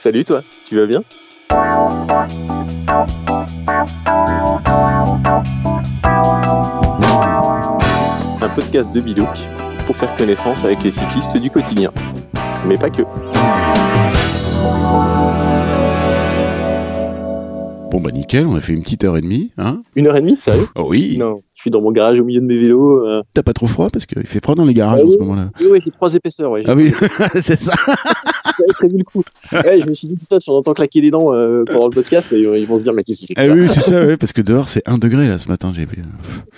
Salut toi, tu vas bien? Un podcast de Bilouk pour faire connaissance avec les cyclistes du quotidien. Mais pas que. Bon bah nickel, on a fait une petite heure et demie, hein? Une heure et demie, sérieux? Oh oui Non, je suis dans mon garage au milieu de mes vélos. euh. T'as pas trop froid? Parce qu'il fait froid dans les garages Ah en ce moment-là. Oui, oui, j'ai trois épaisseurs, ouais. Ah oui, c'est ça J'avais prévu le coup. Ouais, je me suis dit, putain, si on entend claquer des dents euh, pendant le podcast, ils ils vont se dire, mais qu'est-ce que Ah ça oui, c'est ça, ouais, parce que dehors c'est 1 degré là ce matin, j'ai vu.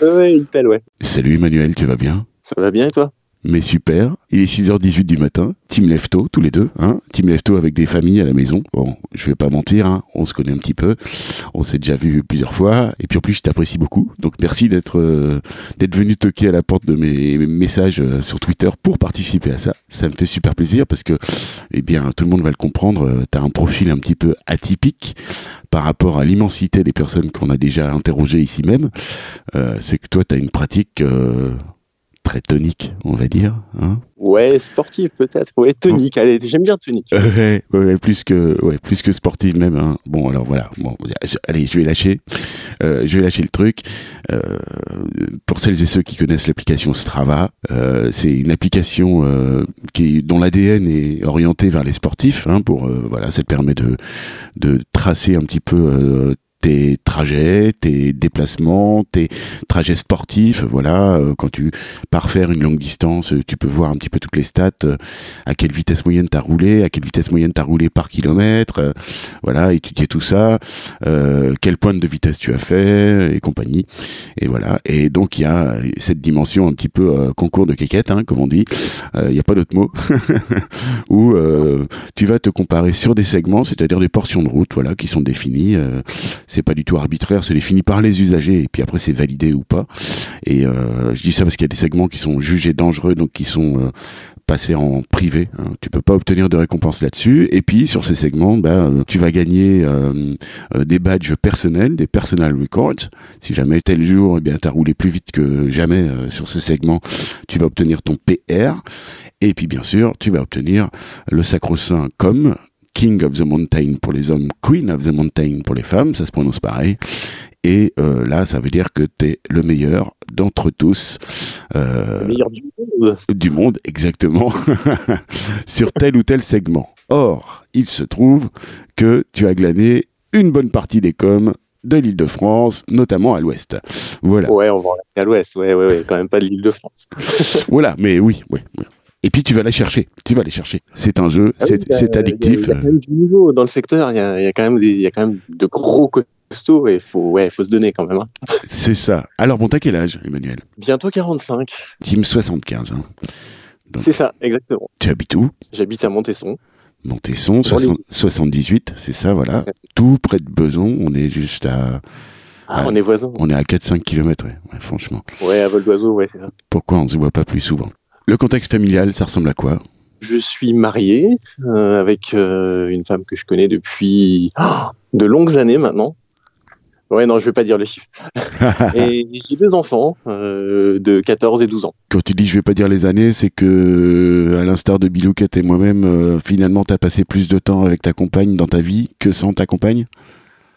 Ouais, il pèle, ouais. Salut Emmanuel, tu vas bien? Ça va bien et toi? Mais super, il est 6h18 du matin, team Lefto, tous les deux, hein. Team Lefto avec des familles à la maison. Bon, je vais pas mentir, hein, on se connaît un petit peu, on s'est déjà vu plusieurs fois, et puis en plus je t'apprécie beaucoup, donc merci d'être euh, d'être venu toquer à la porte de mes mes messages euh, sur Twitter pour participer à ça. Ça me fait super plaisir parce que, eh bien, tout le monde va le comprendre, euh, t'as un profil un petit peu atypique par rapport à l'immensité des personnes qu'on a déjà interrogées ici même. Euh, C'est que toi, t'as une pratique... très tonique, on va dire. Hein Ouais, sportif peut-être. Ouais, tonique. Allez, j'aime bien tonique. ouais, ouais, plus que, ouais, plus que sportive même. Hein. Bon, alors voilà. Bon, allez, je vais lâcher. Euh, je vais lâcher le truc. Euh, pour celles et ceux qui connaissent l'application Strava, euh, c'est une application euh, qui dont l'ADN est orienté vers les sportifs. Hein, pour euh, voilà, ça te permet de de tracer un petit peu. Tes trajets, tes déplacements, tes trajets sportifs, voilà, euh, quand tu pars faire une longue distance, euh, tu peux voir un petit peu toutes les stats, euh, à quelle vitesse moyenne t'as roulé, à quelle vitesse moyenne t'as roulé par kilomètre, voilà, étudier tout ça, euh, quelle pointe de vitesse tu as fait et compagnie, et voilà. Et donc il y a cette dimension un petit peu concours de quéquette, hein, comme on dit. Il n'y a pas d'autre mot où tu vas te comparer sur des segments, c'est-à-dire des portions de route, voilà, qui sont définies. C'est pas du tout arbitraire, c'est défini par les usagers et puis après c'est validé ou pas. Et euh, je dis ça parce qu'il y a des segments qui sont jugés dangereux, donc qui sont euh, passés en privé. Hein. Tu peux pas obtenir de récompense là-dessus. Et puis sur ces segments, bah, tu vas gagner euh, euh, des badges personnels, des personal records. Si jamais tel jour, eh bien, t'as roulé plus vite que jamais euh, sur ce segment, tu vas obtenir ton PR. Et puis bien sûr, tu vas obtenir le sacro-saint comme King of the Mountain pour les hommes, Queen of the Mountain pour les femmes, ça se prononce pareil. Et euh, là, ça veut dire que tu es le meilleur d'entre tous. euh, Le meilleur du monde. du monde, exactement, sur tel ou tel segment. Or, il se trouve que tu as glané une bonne partie des coms de l'île de France, notamment à l'ouest. Voilà. Ouais, on va en rester à l'ouest. Ouais, ouais, ouais, quand même pas de l'île de France. Voilà, mais oui, oui. oui. Et puis tu vas la chercher, tu vas les chercher. C'est un jeu, Ah oui, c'est addictif. Il y, a, il y a quand même du niveau dans le secteur. Il y a, il y a quand même des, il y a quand même de gros costauds et faut, ouais, faut se donner quand même. hein. C'est ça. Alors bon, t'as quel âge, Emmanuel? Bientôt 45. Team 75. Hein. C'est ça, exactement. Tu habites où? J'habite à Montesson. Montesson, Dans les- 60 78, c'est ça, voilà. Tout près de Beson, on est juste à, Ah, on est voisins. on est à 4-5 km, ouais, ouais, franchement. Ouais, à vol d'oiseau, ouais, c'est ça. Pourquoi on ne se voit pas plus souvent? Le contexte familial, ça ressemble à quoi? Je suis marié euh, avec euh, une femme que je connais depuis oh, de longues années maintenant. Ouais, non, je vais pas dire le chiffre. Et j'ai deux enfants euh, de 14 et 12 ans. Quand tu dis je vais pas dire les années, c'est que, à l'instar de Bilouquette et moi-même, euh, finalement, tu as passé plus de temps avec ta compagne dans ta vie que sans ta compagne?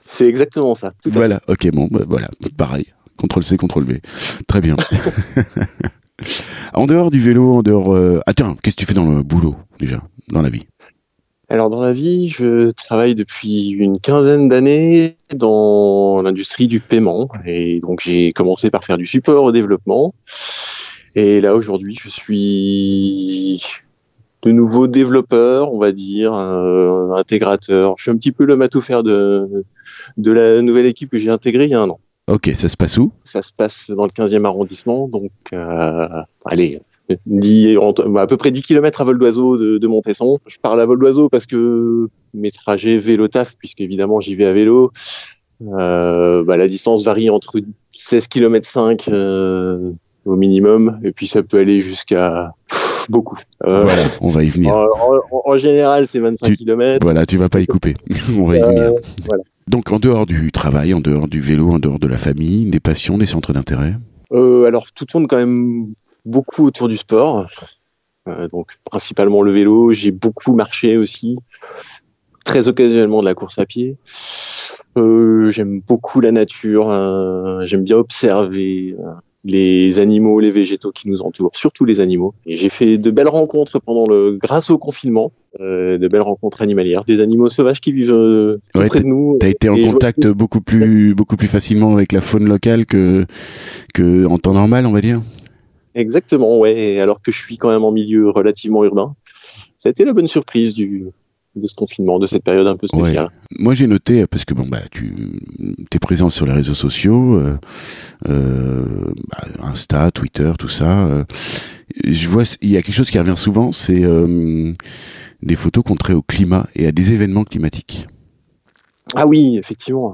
C'est exactement ça. Tout à fait. Voilà, ok, bon, bah, voilà, pareil. Ctrl C, Ctrl V. Très bien. en dehors du vélo, en dehors. euh, tiens, qu'est-ce que tu fais dans le boulot, déjà, dans la vie? Alors dans la vie, je travaille depuis une quinzaine d'années dans l'industrie du paiement et donc j'ai commencé par faire du support au développement et là aujourd'hui je suis de nouveau développeur, on va dire, euh, intégrateur. Je suis un petit peu le matou-faire de de la nouvelle équipe que j'ai intégrée il y a un an. Ok, ça se passe où? Ça se passe dans le 15e arrondissement, donc euh, allez, 10, entre- à peu près 10 km à vol d'oiseau de, de Montesson. Je parle à vol d'oiseau parce que mes trajets vélo-taf, puisque évidemment j'y vais à vélo, euh, bah, la distance varie entre 16 km 5 euh, au minimum, et puis ça peut aller jusqu'à beaucoup. Euh, Voilà, on va y venir. en, en- en général, c'est 25 Tu- km. Voilà, tu vas pas y couper. on va y venir. voilà. Donc, en dehors du travail, en dehors du vélo, en dehors de la famille, des passions, des centres d'intérêt? Euh, alors, tout tourne quand même beaucoup autour du sport. Euh, donc, principalement le vélo. J'ai beaucoup marché aussi. très occasionnellement de la course à pied. Euh, j'aime beaucoup la nature, euh, j'aime bien observer euh, les animaux, les végétaux qui nous entourent, surtout les animaux. Et j'ai fait de belles rencontres pendant le, grâce au confinement, euh, de belles rencontres animalières, des animaux sauvages qui vivent euh, Ouais, près de nous. T'as été en contact beaucoup plus beaucoup plus facilement avec la faune locale que que en temps normal, on va dire. Exactement, ouais. Alors que je suis quand même en milieu relativement urbain, ça a été la bonne surprise du de ce confinement, de cette période un peu spéciale. Moi, j'ai noté parce que bon bah tu es présent sur les réseaux sociaux, euh, euh, bah, Insta, Twitter, tout ça. euh, je vois il y a quelque chose qui revient souvent, c'est euh, des photos contraires au climat et à des événements climatiques. Ah oui, effectivement.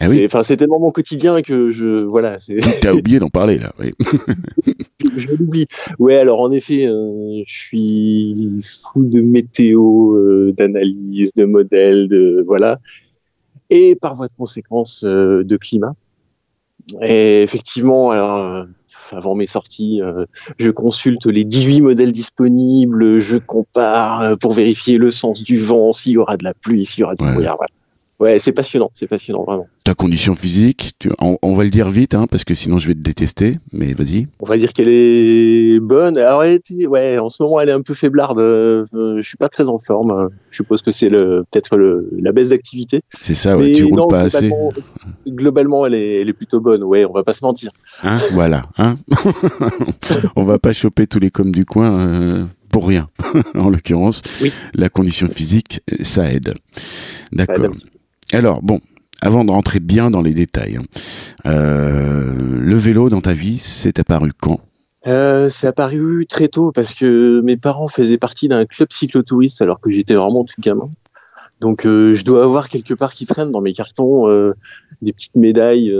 Ah C'est- oui, Enfin, tellement mon quotidien que je voilà, t'as oublié d'en parler là. Oui. je l'oublie. Ouais, alors en effet, euh, je suis fou de météo, euh, d'analyse, de modèles, de voilà, et par voie de conséquence euh, de climat. Et effectivement, alors avant mes sorties, euh, je consulte les 18 modèles disponibles, je compare euh, pour vérifier le sens du vent, s'il y aura de la pluie, s'il y aura du Ouais. brouillard. Voilà. Ouais, c'est passionnant, c'est passionnant vraiment. Ta condition physique, tu- on, on va le dire vite, hein, parce que sinon je vais te détester. Mais vas-y. On va dire qu'elle est bonne. Alors, elle était, ouais, en ce moment, elle est un peu faiblarde. Euh, je suis pas très en forme. Je suppose que c'est le, peut-être la baisse d'activité. C'est ça, ouais, Mais tu roules non, pas assez. globalement, elle est, elle est plutôt bonne. Ouais, on va pas se mentir. Hein, voilà. Hein on va pas choper tous les coms du coin euh, pour rien. en l'occurrence, Oui. la condition physique. Ça aide D'accord. Alors bon, avant de rentrer bien dans les détails, hein, euh, le vélo dans ta vie, c'est apparu quand? Euh, c'est apparu très tôt parce que mes parents faisaient partie d'un club cyclotouriste alors que j'étais vraiment tout gamin. Donc, euh, je dois avoir quelque part qui traîne dans mes cartons euh, des petites médailles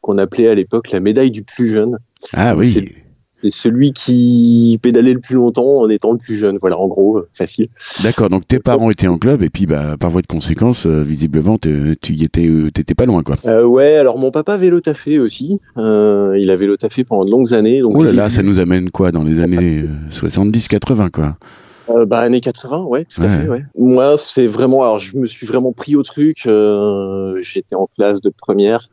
qu'on appelait à l'époque la médaille du plus jeune. Ah oui, c'est- celui qui pédalait le plus longtemps en étant le plus jeune. Voilà, en gros, euh, facile. d'accord. Donc tes parents étaient en club et puis bah par voie de conséquence, euh, visiblement, tu y étais, euh, t'étais pas loin quoi. Euh, ouais, alors mon papa vélo taffé aussi. Euh, il a vélo taffé pendant de longues années. Donc Oh là là, ça nous amène quoi dans les années 70-80 quoi. Euh, bah, années 80, ouais, tout à fait, ouais. Moi, c'est vraiment, alors, je me suis vraiment pris au truc. euh, J'étais en classe de première,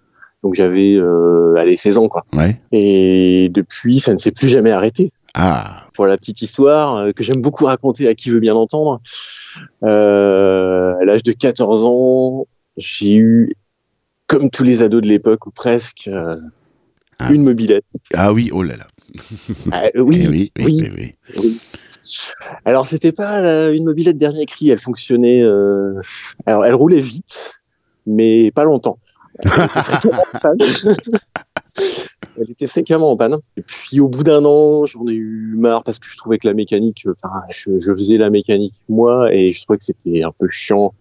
donc j'avais, euh, allez, 16 ans, quoi. Ouais. Et depuis, ça ne s'est plus jamais arrêté. Ah, Pour la petite histoire euh, que j'aime beaucoup raconter à qui veut bien l'entendre. Euh, à l'âge de 14 ans, j'ai eu, comme tous les ados de l'époque, ou presque, euh, Ah. une mobilette. ah oui, oh là là. Ah, oui, Eh oui, oui, oui. oui, oui. Alors c'était pas la- une mobilette dernier cri, elle fonctionnait. Alors elle roulait vite, mais pas longtemps. Elle était fréquemment en panne. Et puis au bout d'un an, j'en ai eu marre parce que je trouvais que la mécanique, enfin, je, je faisais la mécanique moi et je trouvais que c'était un peu chiant,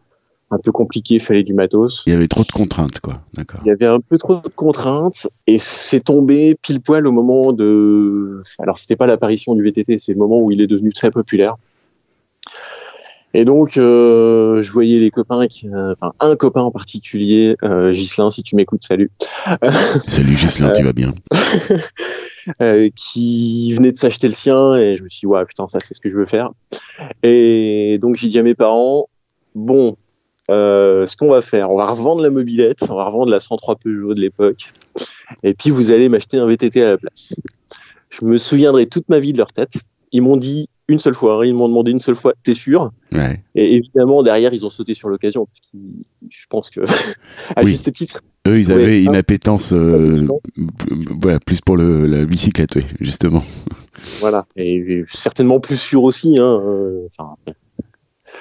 un peu compliqué, il fallait du matos. Il y avait trop de contraintes quoi. D'accord. Il y avait un peu trop de contraintes et c'est tombé pile poil au moment de. Alors c'était pas l'apparition du VTT, c'est le moment où il est devenu très populaire. Et donc euh, je voyais les copains, qui, euh, enfin un copain en particulier, euh, Ghislain, si tu m'écoutes, salut, Salut Gislain, tu vas bien? euh, qui venait de s'acheter le sien et je me suis dit ouais putain ça c'est ce que je veux faire. Et donc j'ai dit à mes parents bon euh, ce qu'on va faire, on va revendre la mobilette, on va revendre la 103 Peugeot de l'époque, et puis vous allez m'acheter un VTT à la place. Je me souviendrai toute ma vie de leur tête. Ils m'ont dit une seule fois, ils m'ont demandé une seule fois, t'es sûr Ouais. Et évidemment derrière ils ont sauté sur l'occasion, je pense que à Oui. juste titre. Eux, ils avaient une appétence, euh, voilà, plus pour le, la bicyclette, oui, justement. Voilà, et certainement plus sûr aussi. Hein, euh,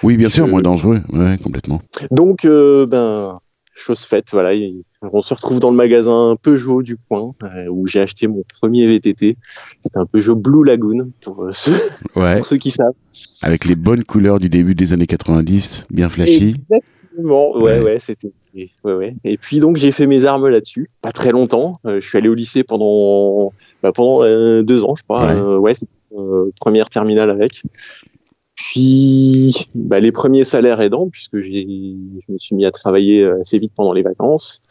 Oui, bien sûr, moins dangereux, ouais, complètement. Donc, euh, ben, chose faite, voilà. il- On se retrouve dans le magasin Peugeot du coin euh, où j'ai acheté mon premier VTT. C'était un Peugeot Blue Lagoon pour, euh, ceux, Ouais, pour ceux qui savent. avec les bonnes couleurs du début des années 90, bien flashy. Exactement. Ouais, Ouais. ouais, c'était. Ouais, ouais. Et puis donc j'ai fait mes armes là-dessus. Pas très longtemps. Euh, je suis allé au lycée pendant bah, pendant deux ans, je crois. Ouais. Première terminale avec. Puis bah, les premiers salaires aidants, puisque j'ai, je me suis mis à travailler euh, assez vite pendant les vacances.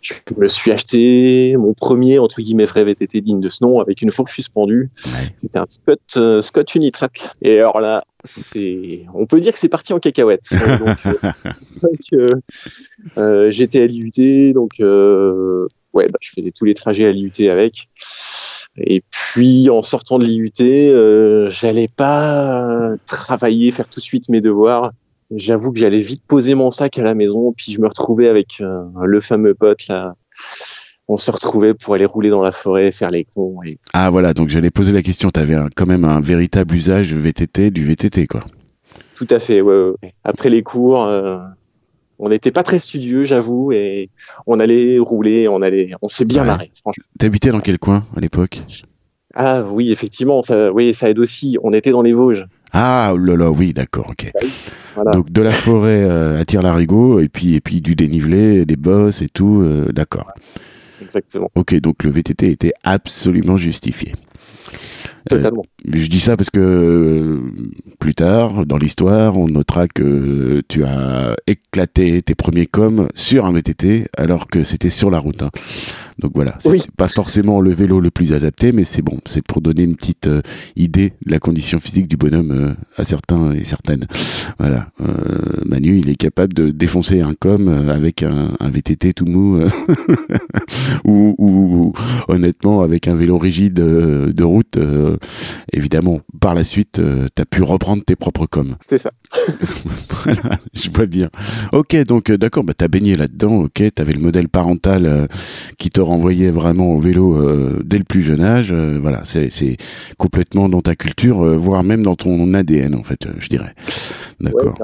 je me suis acheté mon premier entre guillemets vrai VTT digne de ce nom avec une fourche suspendue. C'était un Scott euh, Scott Unitrack. Et alors là, c'est, on peut dire que c'est parti en cacahuète. donc, euh, j'étais à l'IUT, donc ouais, bah, je faisais tous les trajets à l'IUT avec. Et puis en sortant de l'IUT, j'allais pas travailler, faire tout de suite mes devoirs j'avoue que j'allais vite poser mon sac à la maison, puis je me retrouvais avec euh, le fameux pote là. On se retrouvait pour aller rouler dans la forêt, faire les cons. Et... Ah voilà, donc j'allais poser la question. Tu avais quand même un véritable usage VTT du VTT, quoi. Tout à fait. Ouais, Après les cours, euh, on n'était pas très studieux, j'avoue, et on allait rouler, on allait, on s'est bien marré. Franchement. T'habitais dans quel coin à l'époque? Ah oui, effectivement, ça, oui, ça aide aussi. On était dans les Vosges. Ah oh là là, oui, d'accord, ok. Bah Donc de la forêt euh, à tire-larigot et puis et puis du dénivelé, des bosses et tout, euh, d'accord. Exactement. Ok, donc le VTT était absolument justifié. Totalement. Euh, je dis ça parce que euh, plus tard, dans l'histoire, on notera que tu as éclaté tes premiers coms sur un VTT alors que c'était sur la route. Hein. Donc voilà, c'est pas forcément le vélo le plus adapté, mais c'est bon, c'est pour donner une petite euh, idée de la condition physique du bonhomme à certains et certaines. Voilà, Manu, il est capable de défoncer un com avec un, un VTT tout mou, ou, ou, honnêtement avec un vélo rigide de route évidemment, par la suite, euh, tu as pu reprendre tes propres coms. C'est ça. voilà, je vois bien. Ok, donc euh, d'accord, bah, tu as baigné là-dedans, ok, tu avais le modèle parental euh, qui te renvoyait vraiment au vélo dès le plus jeune âge. voilà, c'est complètement dans ta culture, voire même dans ton ADN, en fait, je dirais. D'accord.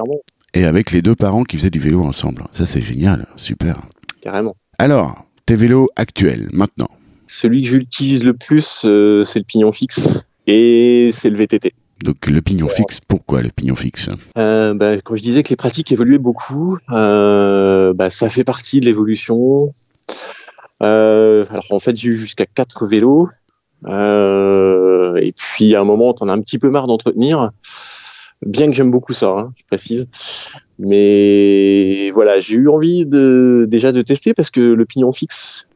Et avec les deux parents qui faisaient du vélo ensemble. Ça, c'est génial, super. Carrément. Alors, tes vélos actuels, maintenant celui que j'utilise le plus, c'est le pignon fixe et c'est le VTT. Donc le pignon fixe, pourquoi le pignon fixe? Euh, bah, Quand je disais que les pratiques évoluaient beaucoup, euh, bah, ça fait partie de l'évolution. Euh, alors en fait j'ai eu jusqu'à quatre vélos, euh, et puis à un moment t'en as un petit peu marre d'entretenir, bien que j'aime beaucoup ça, hein, je précise. Mais voilà, j'ai eu envie de déjà de tester parce que le pignon fixe,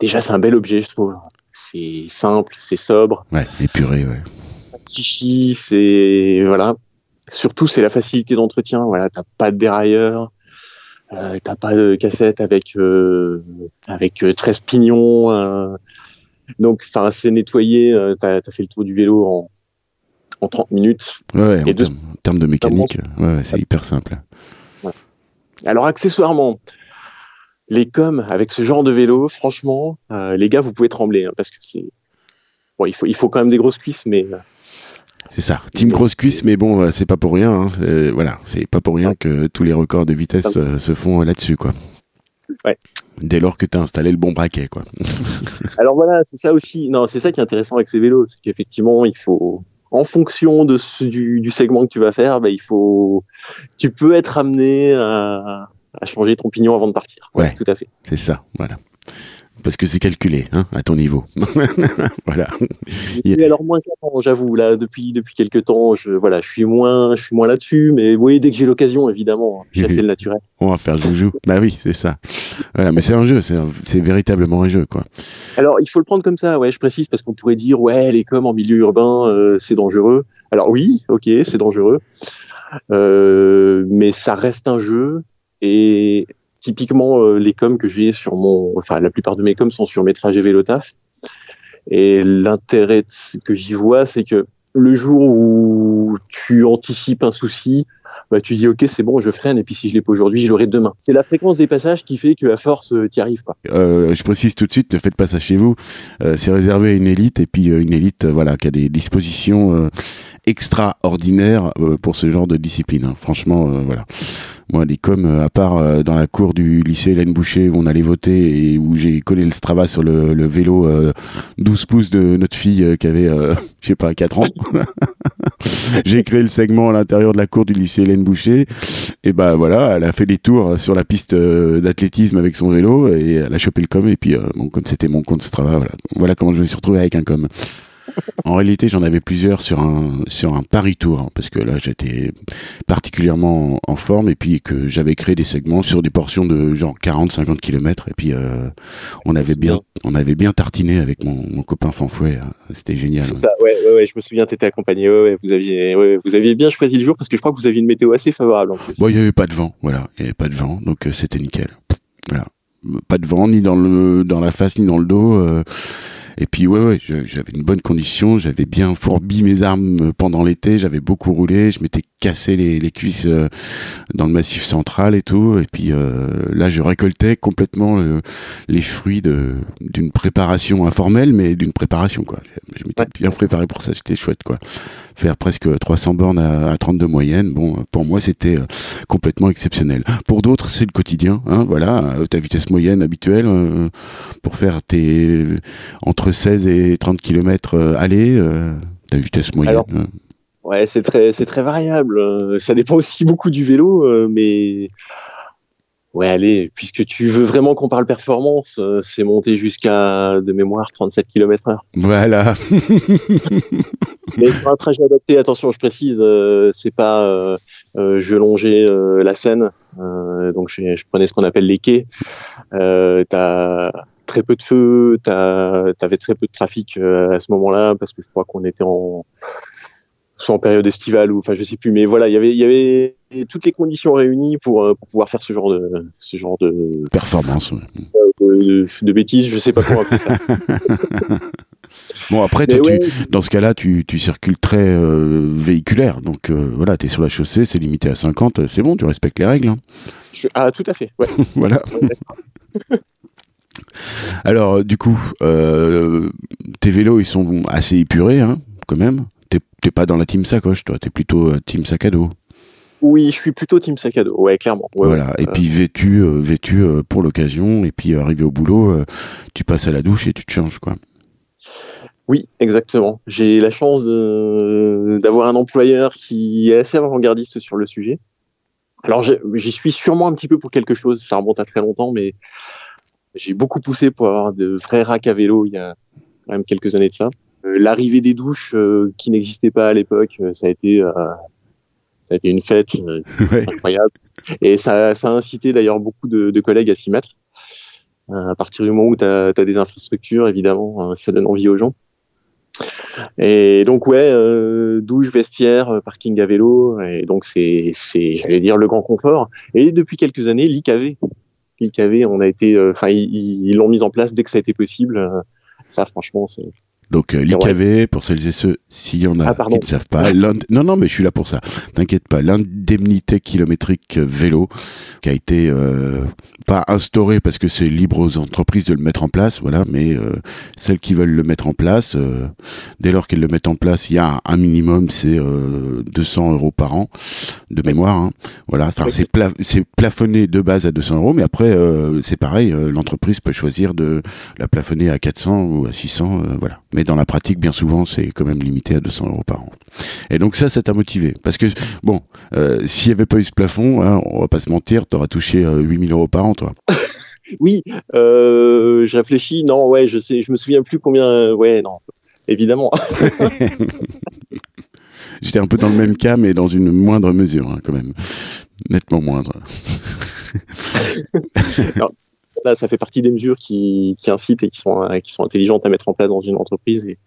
déjà c'est un bel objet je trouve c'est simple, c'est sobre. Ouais, épuré, ouais. Chichi, c'est voilà. Surtout, c'est la facilité d'entretien. Voilà, t'as pas de dérailleur, euh, t'as pas de cassette avec euh, avec 13 euh, pignons. Euh. donc, enfin, c'est nettoyé. T'as as fait le tour du vélo en en 30 minutes. Ouais, en, termes de mécanique, ouais, c'est hyper simple. Alors, accessoirement, les coms avec ce genre de vélo, franchement, les gars, vous pouvez trembler hein, parce que c'est bon, il faut il faut quand même des grosses cuisses, mais c'est ça, team grosse cuisse, mais bon, euh, c'est pas pour rien. Hein. voilà, c'est pas pour rien que tous les records de vitesse se font là-dessus, quoi. Ouais. Dès lors que tu as installé le bon braquet, quoi. Alors voilà, c'est ça aussi. Non, c'est ça qui est intéressant avec ces vélos, c'est qu'effectivement, il faut, en fonction de du, du, segment que tu vas faire, bah, il faut, tu peux être amené à, à changer ton pignon avant de partir. Ouais, tout à fait. C'est ça, voilà. Parce que c'est calculé, hein, à ton niveau. voilà. Alors moins qu'avant, j'avoue. Là, depuis depuis quelques temps, je voilà, je suis moins, je suis moins là-dessus. Mais oui, dès que j'ai l'occasion, évidemment, chasser le naturel. On va faire joujou. bah oui, c'est ça. Voilà, mais c'est un jeu, c'est véritablement un jeu, quoi. Alors, il faut le prendre comme ça. Ouais, je précise parce qu'on pourrait dire, ouais, les coms en milieu urbain, euh, c'est dangereux. Alors oui, ok, c'est dangereux. Euh, mais ça reste un jeu et typiquement, euh, les coms que j'ai sur mon, enfin, la plupart de mes coms sont sur mes trajets vélo taf. Et l'intérêt que j'y vois, c'est que le jour où tu anticipes un souci, bah, tu dis ok c'est bon je freine et puis si je l'ai pas aujourd'hui je l'aurai demain. C'est la fréquence des passages qui fait que à force euh, tu arrives pas. Euh, je précise tout de suite ne faites pas ça chez vous. Euh, c'est réservé à une élite et puis une élite voilà qui a des dispositions extraordinaires pour ce genre de discipline. Hein. Franchement voilà. Moi, les coms, euh, à part euh, dans la cour du lycée Hélène Boucher où on allait voter et où j'ai collé le Strava sur le, le vélo 12 euh, pouces de notre fille qui avait, je sais pas, 4 ans. j'ai créé le segment à l'intérieur de la cour du lycée Hélène Boucher. Et bah voilà, elle a fait des tours sur la piste d'athlétisme avec son vélo et elle a chopé le com. Et puis, bon, comme c'était mon compte Strava, voilà, voilà comment je me suis retrouvé avec un com. En réalité, j'en avais plusieurs sur un sur un Paris Tour hein, parce que là, j'étais particulièrement en, forme et puis que j'avais créé des segments sur des portions de genre 40-50 km et puis euh, on avait bien on avait bien tartiné avec mon, mon copain Fanfouet. Hein. C'était génial. C'est ça. Ouais, ouais, ouais, je me souviens, t'étais accompagné. Ouais, vous aviez vous aviez bien choisi le jour parce que je crois que vous aviez une météo assez favorable. En plus. Bon, il y avait pas de vent. Voilà, il y avait pas de vent, donc euh, c'était nickel. Voilà pas de vent ni dans le dans la face ni dans le dos euh, et puis ouais, ouais j'avais une bonne condition, j'avais bien fourbi mes armes pendant l'été, j'avais beaucoup roulé, je m'étais cassé les, les cuisses euh, dans le massif central et tout. Et puis euh, là, je récoltais complètement euh, les fruits d'une préparation informelle, mais d'une préparation quoi. Je m'étais bien préparé pour ça, c'était chouette quoi. Faire presque 300 bornes à, à 32 moyenne, bon, pour moi c'était complètement exceptionnel. Pour d'autres, c'est le quotidien, hein, voilà, ta vitesse moyenne habituelle pour faire tes entre 16 et 30 km euh, aller, euh, la vitesse moyenne hein. Ouais, c'est très, c'est très variable. Euh, ça dépend aussi beaucoup du vélo, mais ouais, allez, puisque tu veux vraiment qu'on parle performance, c'est monter jusqu'à de mémoire 37 km/h. Voilà. mais c'est un trajet adapté. Attention, je précise, c'est pas je longeais la Seine, donc je, je, prenais ce qu'on appelle les quais. t'as très peu de feu, tu avais très peu de trafic euh, à ce moment-là parce que je crois qu'on était en soit en période estivale ou enfin je sais plus mais voilà il y avait il y avait toutes les conditions réunies pour, euh, pour pouvoir faire ce genre de ce genre de performance de, de, bêtises je sais pas comment appeler ça. Bon après toi, tu, dans ce cas-là tu, tu circules très euh, véhiculaire donc voilà tu es sur la chaussée c'est limité à 50 c'est bon tu respectes les règles hein. ah tout à fait ouais. voilà alors, du coup, euh, tes vélos, ils sont assez épurés, hein, quand même. T'es pas dans la team sacoche, toi. T'es plutôt euh, team sac à dos. Oui, je suis plutôt team sac à dos. Ouais, clairement. voilà. Et puis vêtu, euh, vêtu pour l'occasion. Et puis arrivé au boulot, tu passes à la douche et tu te changes, quoi. Oui, exactement. J'ai la chance d'avoir un employeur qui est assez avant-gardiste sur le sujet. Alors, j'y suis sûrement un petit peu pour quelque chose. Ça remonte à très longtemps, mais j'ai beaucoup poussé pour avoir de vrais racks à vélo il y a quand même quelques années de ça. Euh, l'arrivée des douches euh, qui n'existaient pas à l'époque, euh, ça a été ça a été une fête incroyable. Et ça, ça a incité d'ailleurs beaucoup de, de collègues à s'y mettre. à partir du moment où tu as, as, des infrastructures, évidemment, ça donne envie aux gens. Et donc ouais, douche, vestiaire, parking à vélo, et donc c'est, c'est, j'allais dire le grand confort. Et depuis quelques années, l'IKV, avait, on a été, euh, enfin, ils l'ont mis en place dès que ça a été possible. Euh, ça, franchement, c'est donc euh, l'IKV, pour celles et ceux, s'il y en a ah, qui ne savent pas, non, non, mais je suis là pour ça. T'inquiète pas, l'indemnité kilométrique vélo qui a été euh, pas instaurée parce que c'est libre aux entreprises de le mettre en place, voilà, mais euh, celles qui veulent le mettre en place, euh, dès lors qu'elles le mettent en place, il y a un minimum, c'est 200 euros par an de mémoire, hein. voilà. c'est pla plafonné de base à 200 euros, mais après c'est pareil, l'entreprise peut choisir de la plafonner à 400 ou à 600, voilà mais dans la pratique, bien souvent, c'est quand même limité à 200 euros par an. Et donc ça, ça t'a motivé. Parce que, bon, euh, s'il n'y avait pas eu ce plafond, hein, on va pas se mentir, t'auras touché 8000 euh, euros par an, toi. oui, euh, je réfléchis, non, ouais, je sais, je me souviens plus combien, ouais, non, évidemment. J'étais un peu dans le même cas, mais dans une moindre mesure, hein, quand même. Nettement moindre. Là, ça fait partie des mesures qui, qui incitent et qui sont, qui sont intelligentes à mettre en place dans une entreprise. Et,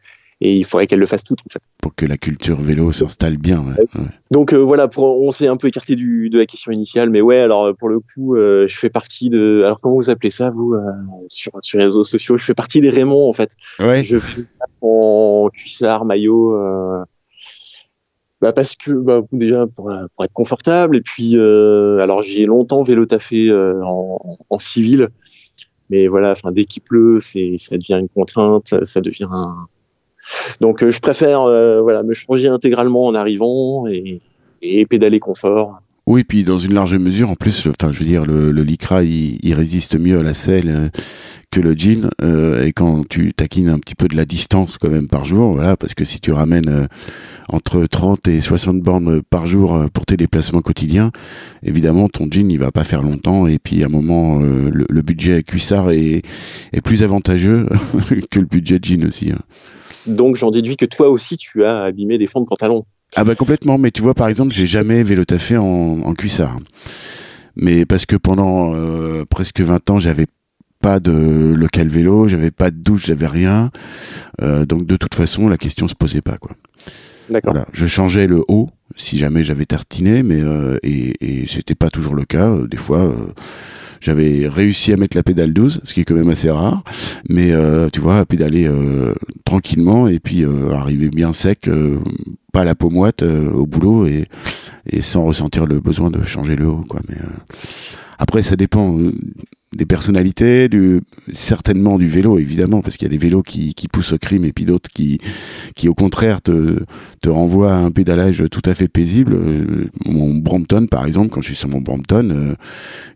et il faudrait qu'elle le fasse toute en fait. Pour que la culture vélo s'installe bien. Ouais. Donc euh, voilà, pour, on s'est un peu écarté du, de la question initiale, mais ouais, alors pour le coup, euh, je fais partie de. Alors comment vous appelez ça vous euh, sur sur les réseaux sociaux? Je fais partie des Raymond en fait. Ouais. Je fais en cuissard, maillot. Bah parce que bah, déjà pour, pour, être confortable et puis alors j'ai longtemps vélo taffé en, en civil mais voilà, enfin, dès qu'il pleut, c'est, ça devient une contrainte, ça devient un. Donc, euh, je préfère, euh, voilà, me changer intégralement en arrivant et, et pédaler confort. Oui, puis dans une large mesure, en plus, je veux dire, le, le lycra, il, résiste mieux à la selle euh, que le jean. Euh, et quand tu taquines un petit peu de la distance quand même par jour, voilà, parce que si tu ramènes euh, entre 30 et 60 bornes par jour euh, pour tes déplacements quotidiens, évidemment, ton jean, il va pas faire longtemps. Et puis, à un moment, le, budget cuissard est, est plus avantageux que le budget jean aussi. Hein. Donc j'en déduis que toi aussi tu as abîmé des fonds de pantalon. Ah bah complètement, mais tu vois par exemple, j'ai jamais vélo taffé en, en cuissard. Mais parce que pendant euh, presque 20 ans, j'avais pas de local vélo, j'avais pas de douche, j'avais rien. Euh, donc de toute façon, la question se posait pas quoi. D'accord. Voilà, je changeais le haut si jamais j'avais tartiné, mais euh, et, et c'était pas toujours le cas. Des fois, j'avais réussi à mettre la pédale 12, ce qui est quand même assez rare. Mais euh, tu vois, à pédaler euh, tranquillement et puis euh, arriver bien sec, pas la peau moite au boulot et, et sans ressentir le besoin de changer le haut. Quoi. Mais après, ça dépend des personnalités, certainement du vélo évidemment, parce qu'il y a des vélos qui, poussent au crime et puis d'autres qui, qui au contraire te, renvoient à un pédalage tout à fait paisible. Euh, Mon Brampton par exemple, quand je suis sur mon Brampton, euh,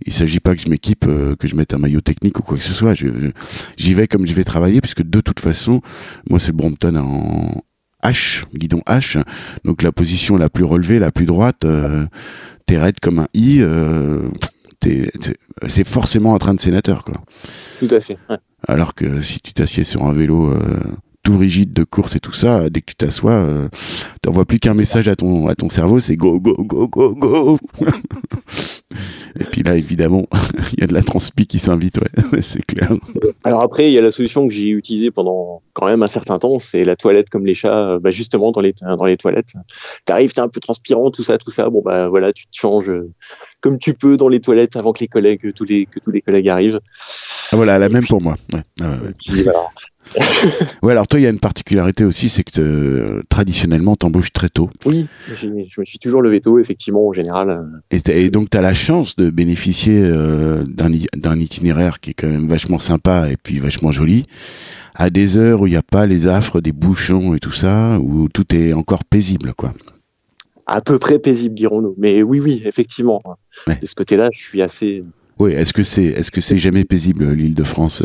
il s'agit pas que je m'équipe, euh, que je mette un maillot technique ou quoi que ce soit. J'y vais comme je vais travailler, puisque de toute façon, moi c'est le Brampton en H, guidon H, donc la position la plus relevée, la plus droite, euh, t'es raide comme un I. euh, c'est forcément un train de sénateur, quoi. Tout à fait. ouais. Alors que si tu t'assieds sur un vélo euh, tout rigide de course et tout ça, dès que tu t'assois, euh, t'envoies plus qu'un message à ton à ton cerveau, c'est go go go go go. et puis là, évidemment, il y a de la transpi qui s'invite, ouais, c'est clair. Alors après, il y a la solution que j'ai utilisée pendant quand même un certain temps, c'est la toilette comme les chats, euh, bah justement dans les dans les toilettes. T'arrives, t'es un peu transpirant, tout ça, tout ça. Bon bah voilà, tu te changes euh, comme tu peux dans les toilettes avant que les collègues, tous les que tous les collègues arrivent. Ah, voilà, la même pour moi. Ouais, ouais, ouais. Et puis, voilà. Ouais, alors toi, il y a une particularité aussi, c'est que euh, traditionnellement, t'embauches très tôt. Oui, je me suis toujours levé tôt, effectivement, en général. euh, Et, donc, tu as la chance de bénéficier euh, d'un itinéraire qui est quand même vachement sympa et puis vachement joli, à des heures où il n'y a pas les affres des bouchons et tout ça, où tout est encore paisible, quoi. à peu près paisible, dirons-nous. Mais oui, oui, effectivement. De ce côté-là, je suis assez. Oui, est-ce que c'est est-ce que c'est jamais paisible l'île de France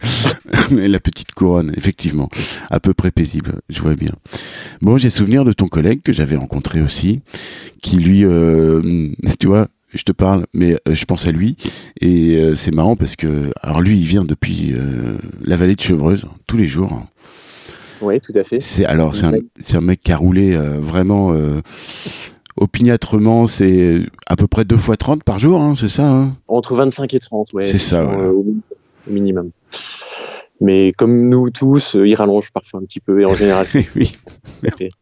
La petite couronne, effectivement, à peu près paisible, je vois bien. Bon, j'ai souvenir de ton collègue que j'avais rencontré aussi, qui lui, euh, tu vois, je te parle, mais euh, je pense à lui et euh, c'est marrant parce que alors lui, il vient depuis euh, la vallée de Chevreuse tous les jours. Oui, tout à fait. C'est alors c'est un, un mec qui a roulé vraiment euh, opiniâtrement, c'est à peu près deux fois 30 par jour, hein, c'est ça hein? Entre 25 et 30, ouais. C'est ça, voilà. au, minimum. Mais comme nous tous, euh, il rallonge parfois un petit peu et en général. c'est- oui,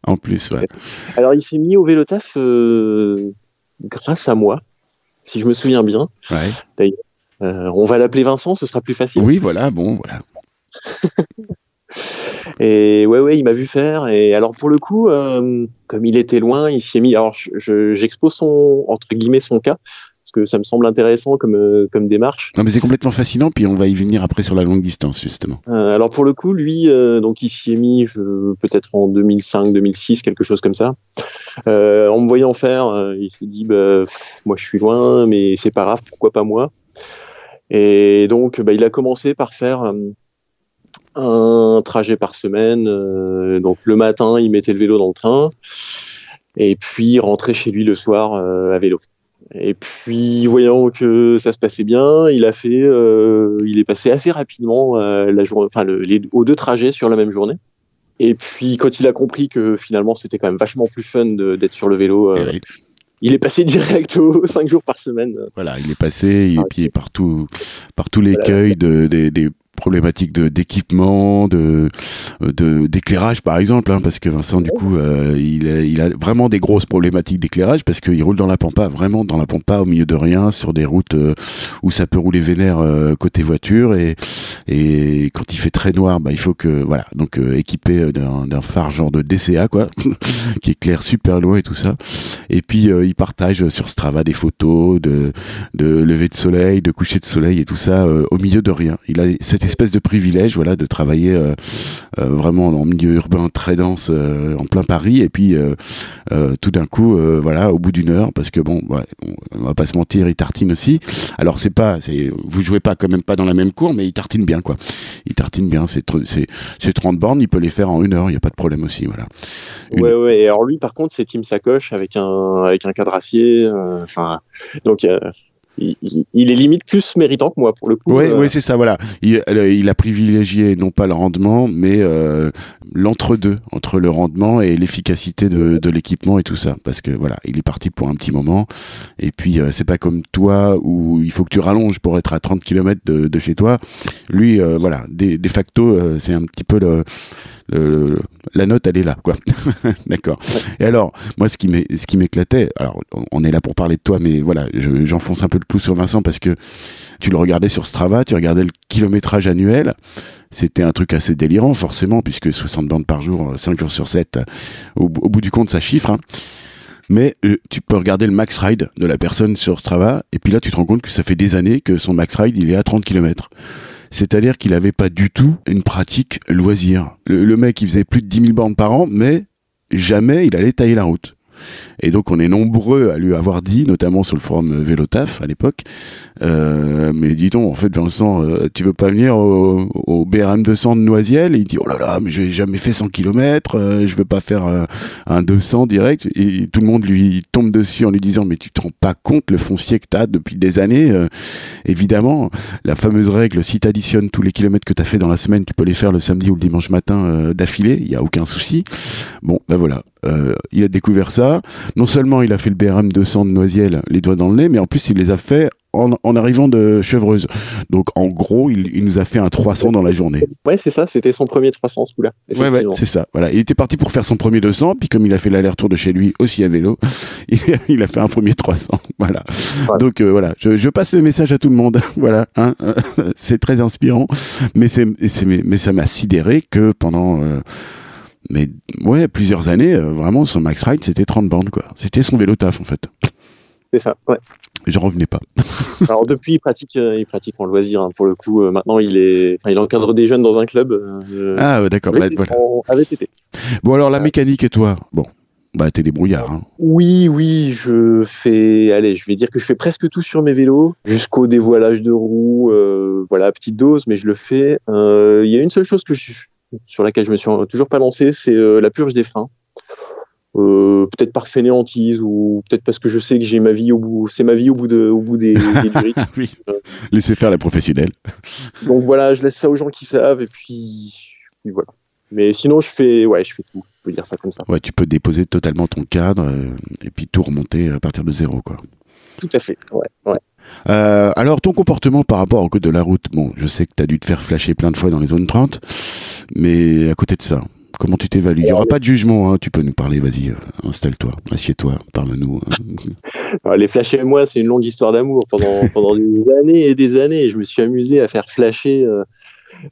en plus, ouais. Alors, il s'est mis au vélo taf euh, grâce à moi, si je me souviens bien. ouais. Euh, on va l'appeler Vincent, ce sera plus facile. Oui, voilà, bon, voilà. Et ouais, ouais, il m'a vu faire. Et alors, pour le coup, euh, comme il était loin, il s'y est mis. Alors, je- je- j'expose son, entre guillemets, son cas, parce que ça me semble intéressant comme, euh, comme démarche. Non, mais c'est complètement fascinant, puis on va y venir après sur la longue distance, justement. Euh, alors, pour le coup, lui, donc, il s'y est mis peut-être en 2005, 2006, quelque chose comme ça. En me voyant faire, il s'est dit, bah, pff, moi, je suis loin, mais c'est pas grave, pourquoi pas moi? Et donc, bah, il a commencé par faire un trajet par semaine. euh, donc, le matin, il mettait le vélo dans le train, et puis il rentrait chez lui le soir euh, à vélo. Et puis, voyant que ça se passait bien, il a fait, euh, il est passé assez rapidement euh, la journée, enfin, le- les, aux deux trajets sur la même journée. Et puis, quand il a compris que finalement c'était quand même vachement plus fun de- d'être sur le vélo, euh, oui, il est passé direct aux 5 jours par semaine. voilà, il est passé, et Ah, puis par, tous l'écueil de, des, des problématiques de d'équipement, de d'éclairage par exemple, hein, parce que Vincent du coup euh, il, a, il a vraiment des grosses problématiques d'éclairage parce qu'il roule dans la pampa, vraiment dans la pampa au milieu de rien, sur des routes euh, où ça peut rouler vénère euh, côté voiture et et quand il fait très noir, bah il faut que voilà donc équipé d'un phare genre de DCA quoi, qui éclaire super loin et tout ça. Et puis il partage sur Strava des photos de de lever de soleil, de coucher de soleil et tout ça au milieu de rien. Il a cette espèce de privilège, voilà, de travailler euh, euh, vraiment en milieu urbain très dense, euh, en plein Paris, et puis euh, euh, tout d'un coup, voilà, au bout d'une heure, parce que bon, ouais, on, va pas se mentir, il tartine aussi. Alors c'est pas, vous jouez pas quand même pas dans la même cour, mais il tartine bien, quoi. Il tartine bien. C'est c'est c'est 30 bornes, il peut les faire en une heure, il y a pas de problème aussi, voilà. Une- Ouais, ouais. Et alors lui, par contre, c'est team sacoche avec un avec un cadre acier. Enfin, donc euh, il, est limite plus méritant que moi pour le coup. Oui, oui, c'est ça. Voilà, il, il, a privilégié non pas le rendement, mais l'entre-deux entre le rendement et l'efficacité de, de l'équipement et tout ça, parce que voilà, il est parti pour un petit moment. Et puis c'est pas comme toi où il faut que tu rallonges pour être à 30 km de, de chez toi. Lui, voilà, de, de facto, c'est un petit peu le la note elle est là quoi. D'accord. Et alors moi ce qui m'éclatait alors on est là pour parler de toi mais voilà j'enfonce un peu le clou sur Vincent parce que tu le regardais sur Strava tu regardais le kilométrage annuel. C'était un truc assez délirant forcément puisque 60 bandes par jour 5 jours sur 7 au, bout du compte ça chiffre hein. mais euh, tu peux regarder le max ride de la personne sur Strava et puis là tu te rends compte que ça fait des années que son max ride il est à 30 km c'est-à-dire qu'il n'avait pas du tout une pratique loisir. Le, mec, il faisait plus de 10 000 bornes par an, mais jamais il allait tailler la route. Et donc on est nombreux à lui avoir dit, notamment sur le forum Vélotaf à l'époque, euh, mais dis donc, en fait Vincent, euh, tu veux pas venir au, BRM 200 de Noisiel? Et il dit, oh là là, mais j'ai jamais fait 100 km, euh, je veux pas faire un 200 direct. Et tout le monde lui tombe dessus en lui disant, mais tu te rends pas compte le foncier que tu depuis des années. Évidemment, la fameuse règle, si tu additionnes tous les kilomètres que tu as fait dans la semaine, tu peux les faire le samedi ou le dimanche matin d'affilée, il y a aucun souci. Bon, ben voilà, euh, il a découvert ça. Non seulement il a fait le BRM 200 de Noisiel, les doigts dans le nez, mais en plus il les a fait en, arrivant de Chevreuse. Donc en gros, il, nous a fait un 300 dans la journée. Ouais, c'est ça, c'était son premier 300 sous là. Ouais, ouais c'est ça. Voilà, il était parti pour faire son premier 200, puis comme il a fait l'aller-retour de chez lui aussi à vélo, il, a fait un premier 300. Voilà. Donc euh, voilà, je, passe le message à tout le monde. voilà, hein, c'est très inspirant, mais c'est mais, ça m'a sidéré que pendant euh, mais ouais, plusieurs années, euh, vraiment, son max ride, c'était 30 bandes, quoi. C'était son vélo taf, en fait. C'est ça, ouais. J'en revenais pas. Alors depuis, il pratique, euh, il pratique en loisir. Hein, pour le coup, euh, maintenant, il est, il encadre des jeunes dans un club. ah, d'accord. Avec, bah, voilà. été. Bon, alors la mécanique et toi, bon, bah t'es débrouillard. Hein. Oui, oui, je fais, allez, je vais dire que je fais presque tout sur mes vélos, jusqu'au dévoilage de roues, voilà, petite dose, mais je le fais. Il y a une seule chose que je sur laquelle je me suis toujours pas lancé, c'est euh, la purge des freins. Euh, peut-être par fainéantise ou peut-être parce que je sais que j'ai ma vie au bout, c'est ma vie au bout de, au bout des, des oui. Laissez faire la professionnelle. Donc voilà, je laisse ça aux gens qui savent et puis, voilà. Mais sinon, je fais, ouais, je fais tout. Je peux dire ça comme ça. Ouais, tu peux déposer totalement ton cadre euh, et puis tout remonter à partir de zéro, quoi. Tout à fait. Ouais, ouais. Euh, alors, ton comportement par rapport au code de la route, bon, je sais que tu as dû te faire flasher plein de fois dans les zones 30, mais à côté de ça, comment tu t'évalues? Il n'y aura pas de jugement, hein, tu peux nous parler, vas-y, euh, installe-toi, assieds-toi, parle-nous. Euh. les flashers, moi, c'est une longue histoire d'amour. Pendant, pendant des années et des années, je me suis amusé à faire flasher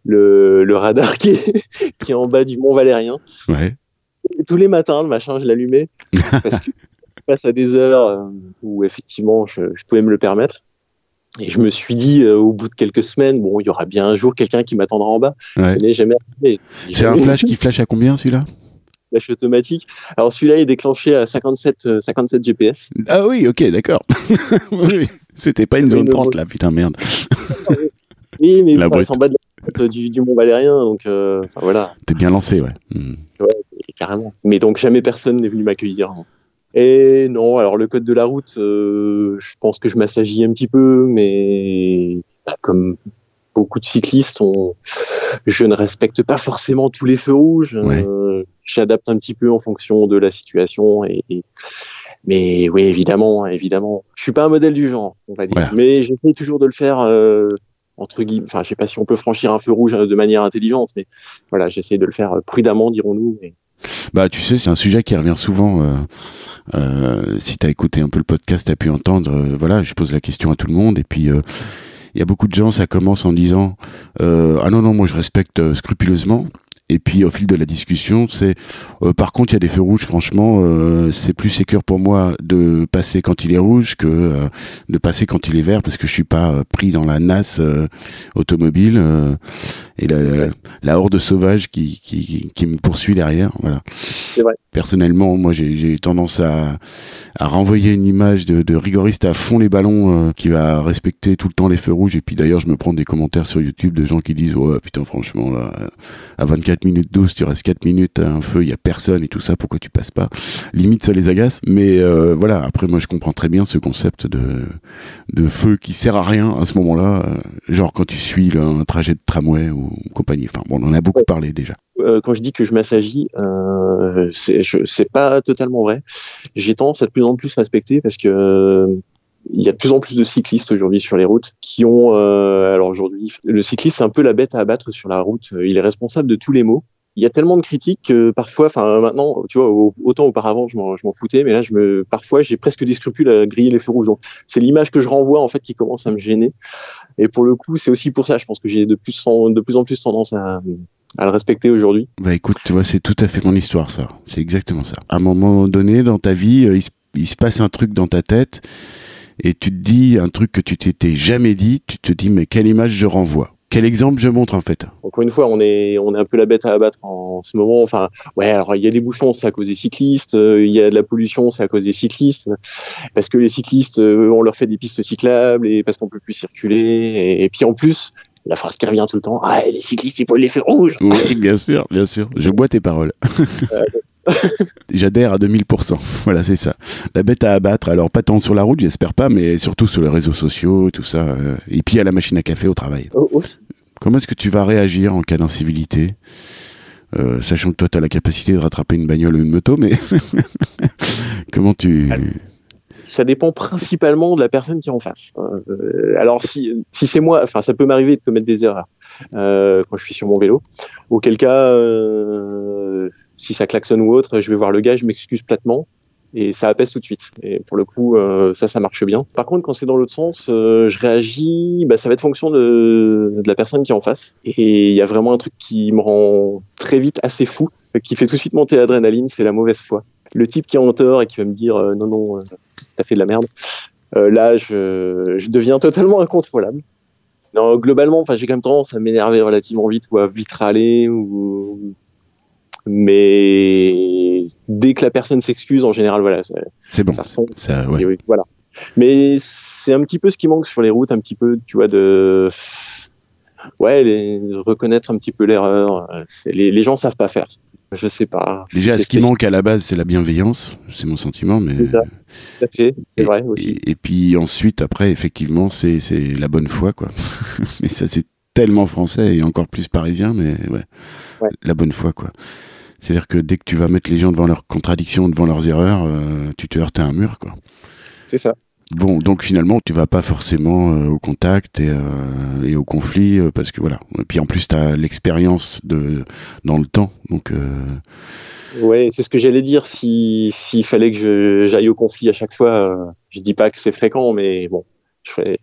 le, le, radar qui est, qui est en bas du Mont Valérien. Ouais. tous les matins, le machin, je l'allumais. parce que passe à des heures où effectivement je, je, pouvais me le permettre. Et je me suis dit, euh, au bout de quelques semaines, bon, il y aura bien un jour quelqu'un qui m'attendra en bas. Ce n'est jamais arrivé. C'est un flash qui flash à combien celui-là? Flash automatique. Alors celui-là est déclenché à 57, 57 GPS. Ah oui, ok, d'accord. oui, C'était pas une zone 30 là, putain, merde. oui, mais c'est en bas de du, du Mont Valérien, donc euh, voilà. T'es bien lancé, ouais. Hmm. Ouais, carrément. Mais donc jamais personne n'est venu m'accueillir. Et non, alors le code de la route, euh, je pense que je m'assagis un petit peu, mais bah, comme beaucoup de cyclistes, on, je ne respecte pas forcément tous les feux rouges. Euh, J'adapte un petit peu en fonction de la situation. Et, mais oui, évidemment, évidemment, je suis pas un modèle du genre, on va dire. Mais j'essaie toujours de le faire. Euh, entre guillemets, enfin, je sais pas si on peut franchir un feu rouge de manière intelligente, mais voilà, j'essaie de le faire prudemment, dirons-nous. Bah, tu sais, c'est un sujet qui revient souvent. Euh, euh, si tu as écouté un peu le podcast, tu as pu entendre, euh, voilà, je pose la question à tout le monde et puis il y a beaucoup de gens, ça commence en disant ah non non moi je respecte scrupuleusement et puis au fil de la discussion, c'est par contre il y a des feux rouges. Franchement, c'est plus sécure pour moi de passer quand il est rouge que de passer quand il est vert parce que je suis pas pris dans la nasse automobile et la, la, horde sauvage qui, qui, qui me poursuit derrière. Voilà. C'est vrai. Personnellement, moi j'ai tendance à, à, renvoyer une image de, rigoriste à fond les ballons euh, qui va respecter tout le temps les feux rouges. Et puis d'ailleurs, je me prends des commentaires sur YouTube de gens qui disent ouais putain franchement là, à 24 minutes 12, tu restes 4 minutes à un feu, il y a personne et tout ça, pourquoi tu passes pas? Limite ça les agace. Mais euh, voilà, après moi je comprends très bien ce concept de de feu qui sert à rien à ce moment-là, euh, genre quand tu suis un trajet de tramway ou compagnie. Enfin bon, on en a beaucoup parlé déjà. Euh, quand je dis que je m'assagis, euh, c'est pas totalement vrai. J'ai tendance à de plus en plus respecter parce que euh, il y a de plus en plus de cyclistes aujourd'hui sur les routes qui ont. Euh, alors aujourd'hui, le cycliste c'est un peu la bête à abattre sur la route. Il est responsable de tous les maux. Il y a tellement de critiques que parfois, enfin maintenant, tu vois, autant auparavant je m'en foutais, mais là parfois j'ai presque des scrupules à griller les feux rouges. Donc c'est l'image que je renvoie en fait qui commence à me gêner. Et pour le coup, c'est aussi pour ça, je pense que j'ai de plus en, de plus en plus tendance à à le respecter aujourd'hui Bah écoute, tu vois, c'est tout à fait mon histoire, ça. C'est exactement ça. À un moment donné, dans ta vie, euh, il, se, passe un truc dans ta tête et tu te dis un truc que tu t'étais jamais dit. Tu te dis, mais quelle image je renvoie? Quel exemple je montre en fait? Encore une fois, on est on est un peu la bête à abattre en ce moment. Enfin, ouais, alors il y a des bouchons, c'est à cause des cyclistes. Euh, il y a de la pollution, c'est à cause des cyclistes. Parce que les cyclistes, euh, on leur fait des pistes cyclables et parce qu'on peut plus circuler. et puis en plus, la phrase qui revient tout le temps. Ah, les cyclistes, ils peuvent les faire rouges. Oui, bien sûr, bien sûr. Je bois tes paroles. J'adhère à 2000%. Voilà, c'est ça. La bête à abattre. Alors, pas tant sur la route, j'espère pas, mais surtout sur les réseaux sociaux, tout ça. Euh, et puis à la machine à café au travail. Oh, oh, Comment est-ce que tu vas réagir en cas d'incivilité? Euh, sachant que toi, tu as la capacité de rattraper une bagnole ou une moto, mais comment tu ça dépend principalement de la personne qui est en face. Euh, alors si, si c'est moi, enfin ça peut m'arriver de commettre des erreurs euh, quand je suis sur mon vélo. Auquel cas, euh, si ça klaxonne ou autre, je vais voir le gars, je m'excuse platement et ça apaise tout de suite. Et pour le coup, euh, ça, ça marche bien. Par contre, quand c'est dans l'autre sens, euh, je réagis, bah, ça va être fonction de, de la personne qui est en face. Et il y a vraiment un truc qui me rend très vite assez fou, qui fait tout de suite monter l'adrénaline, c'est la mauvaise foi. Le type qui est en tort et qui va me dire non, non, t'as fait de la merde. Euh, là, je, je, deviens totalement incontrôlable. Non, globalement, j'ai quand même tendance à m'énerver relativement vite ou à vite râler. Ou... Mais dès que la personne s'excuse, en général, voilà, c'est bon. Ça, ouais. voilà. Mais c'est un petit peu ce qui manque sur les routes, un petit peu, tu vois, de ouais, les, reconnaître un petit peu l'erreur. Les, les gens savent pas faire. Je sais pas. Déjà, ce qui manque à la base, c'est la bienveillance. C'est mon sentiment, mais. C'est vrai aussi. Et, puis ensuite, après, effectivement, c'est la bonne foi, quoi. mais ça, c'est tellement français et encore plus parisien, mais ouais. La bonne foi, quoi. C'est-à-dire que dès que tu vas mettre les gens devant leurs contradictions, devant leurs erreurs, euh, tu te heurtes à un mur, quoi. C'est ça. Bon, donc finalement, tu vas pas forcément euh, au contact et, euh, et au conflit euh, parce que voilà. Et puis en plus, tu as l'expérience de dans le temps, donc. Ouais, c'est ce que j'allais dire. Si s'il fallait que j'aille au conflit à chaque fois, je dis pas que c'est fréquent, mais bon, je ferais,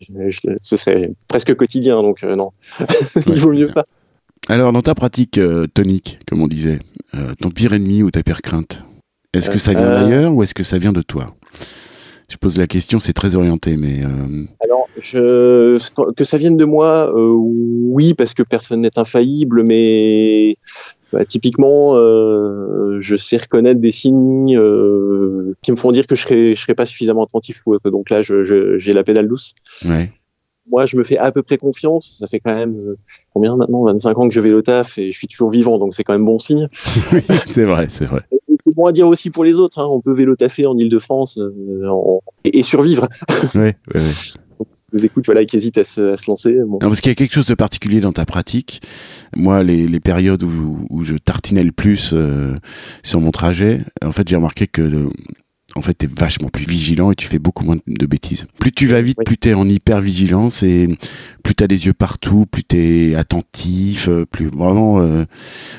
ce serait presque quotidien, donc non, il vaut mieux pas. Alors, dans ta pratique tonique, comme on disait, ton pire ennemi ou ta pire crainte, est-ce que ça vient d'ailleurs ou est-ce que ça vient de toi? Je pose la question, c'est très orienté, mais. Euh... Alors, je, que ça vienne de moi, euh, oui, parce que personne n'est infaillible, mais bah, typiquement, euh, je sais reconnaître des signes qui me font dire que je serais, je serais pas suffisamment attentif ou autre. Donc là, j'ai la pédale douce. Ouais. Moi, je me fais à peu près confiance. Ça fait quand même combien maintenant? 25 ans que je vais au taf et je suis toujours vivant, donc c'est quand même bon signe. c'est vrai, c'est vrai c'est bon à dire aussi pour les autres. Hein. On peut vélo taffer en Ile-de-France euh, et, survivre. Oui, oui, Vous écoute, voilà, qui hésitent à se, à se lancer. Bon. parce qu'il y a quelque chose de particulier dans ta pratique. Moi, les, les périodes où, où, je tartinais le plus euh, sur mon trajet, en fait, j'ai remarqué que en fait, t'es vachement plus vigilant et tu fais beaucoup moins de bêtises. Plus tu vas vite, plus t'es en hyper vigilance et plus t'as les yeux partout, plus t'es attentif, euh, plus vraiment, euh,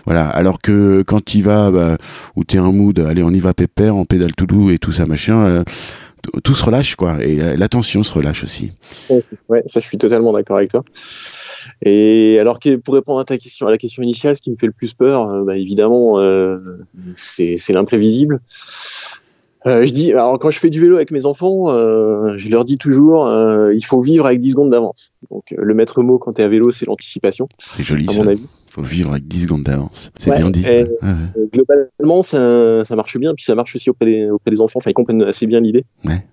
voilà. Alors que quand tu vas, bah, où t'es en mood, allez, on y va pépère, on pédale tout doux et tout ça machin. Euh, tout se relâche quoi et l'attention se relâche aussi. Ouais, ça je suis totalement d'accord avec toi. Et alors que pour répondre à ta question, à la question initiale, ce qui me fait le plus peur, bah, évidemment, euh, c'est l'imprévisible. Euh, je dis, alors quand je fais du vélo avec mes enfants, euh, je leur dis toujours, euh, il faut vivre avec 10 secondes d'avance. Donc le maître mot quand tu es à vélo, c'est l'anticipation. C'est joli à mon avis. faut vivre avec 10 secondes d'avance. C'est Ouais, bien dit. et- Ouais, ouais. Globalement, ça, ça marche bien, puis ça marche aussi auprès des, auprès des enfants. Enfin, ils comprennent assez bien l'idée. Ouais.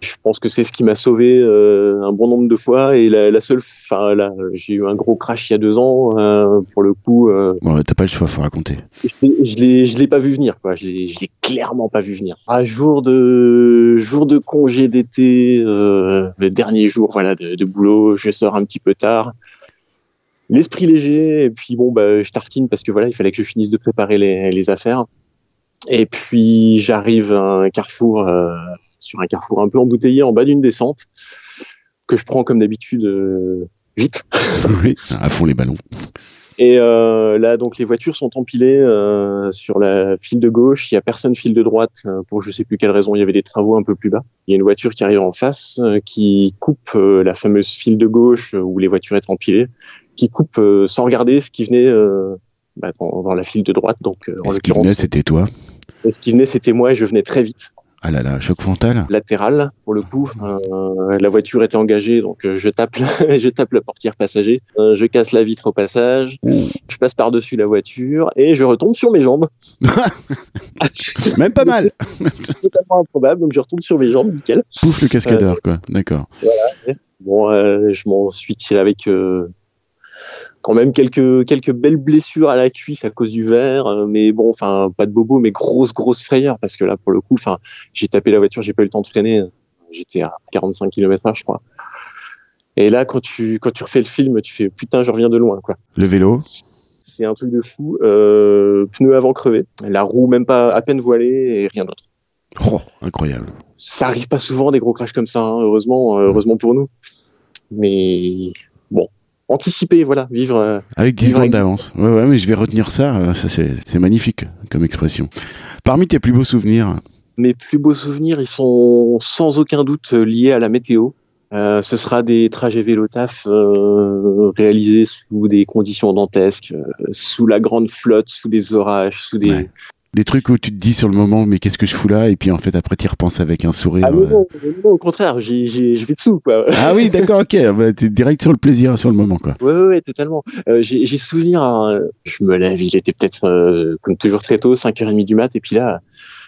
Je pense que c'est ce qui m'a sauvé euh, un bon nombre de fois. Et la, la seule, enfin, là, j'ai eu un gros crash il y a deux ans. euh, pour le coup, euh, Bon, t'as pas le choix, faut raconter. je l'ai- je l'ai, je l'ai pas vu venir. Quoi. Je l'ai, je l'ai clairement pas vu venir. Un jour de, jour de congé d'été, euh, le dernier jour, voilà, de, de boulot, je sors un petit peu tard. L'esprit léger, et puis bon, bah, je tartine parce que voilà, il fallait que je finisse de préparer les, les affaires. Et puis j'arrive à un carrefour, euh, sur un carrefour un peu embouteillé en bas d'une descente, que je prends comme d'habitude euh, vite. oui, à fond les ballons. Et euh, là, donc les voitures sont empilées euh, sur la file de gauche. Il y a personne file de droite pour je sais plus quelle raison. Il y avait des travaux un peu plus bas. Il y a une voiture qui arrive en face qui coupe la fameuse file de gauche où les voitures étaient empilées, qui coupe sans regarder ce qui venait bah, dans, dans la file de droite. Donc en ce qui venait, c'était toi. ce qui venait, c'était moi et je venais très vite Ah là là, choc frontal. latéral pour le coup. Euh, la voiture était engagée, donc euh, je tape, la, je tape la portière passager, Euh, je casse la vitre au passage, Ouh. je passe par dessus la voiture et je retombe sur mes jambes. Même pas mal. Totalement improbable, donc je retombe sur mes jambes, nickel. Pouf le cascadeur, quoi. D'accord. Bon, euh, je m'en suis tiré avec quand même quelques quelques belles blessures à la cuisse à cause du verre, euh, mais bon, enfin pas de bobo, mais grosse grosse frayeur parce que là pour le coup, enfin j'ai tapé la voiture, j'ai pas eu le temps de freiner, j'étais à 45 km/h je crois. Et là quand tu quand tu refais le film, tu fais putain je reviens de loin quoi. Le vélo? C'est un truc de fou. Euh, pneu avant crevé, la roue même pas à peine voilée et rien d'autre. Oh, incroyable. ça arrive pas souvent des gros crashs comme ça, hein, heureusement, euh, heureusement pour nous. Mais anticiper, voilà, vivre. euh, Avec 10 Vivre secondes d'avance. Ouais, ouais, mais je vais retenir ça. euh, ça c'est magnifique comme expression. Parmi tes plus beaux souvenirs, Mes plus beaux souvenirs, ils sont sans aucun doute euh, liés à la météo. Euh, ce sera des trajets vélo taf euh, réalisés sous des conditions dantesques, euh, sous la grande flotte, sous des orages, sous des. Ouais. Des trucs où tu te dis sur le moment, mais qu'est-ce que je fous là? Et puis en fait, après, tu y repenses avec un sourire. Ah non, euh. non, non, au contraire, j'ai, j'ai, je vais dessous, quoi. Ah oui, d'accord, ok. Bah, T'es direct sur le plaisir, sur le moment, quoi. Ouais, ouais, ouais, totalement. Euh, j'ai, souvenir, hein, je me lève, il était peut-être euh, comme toujours très tôt, 5h30 du mat, et puis là,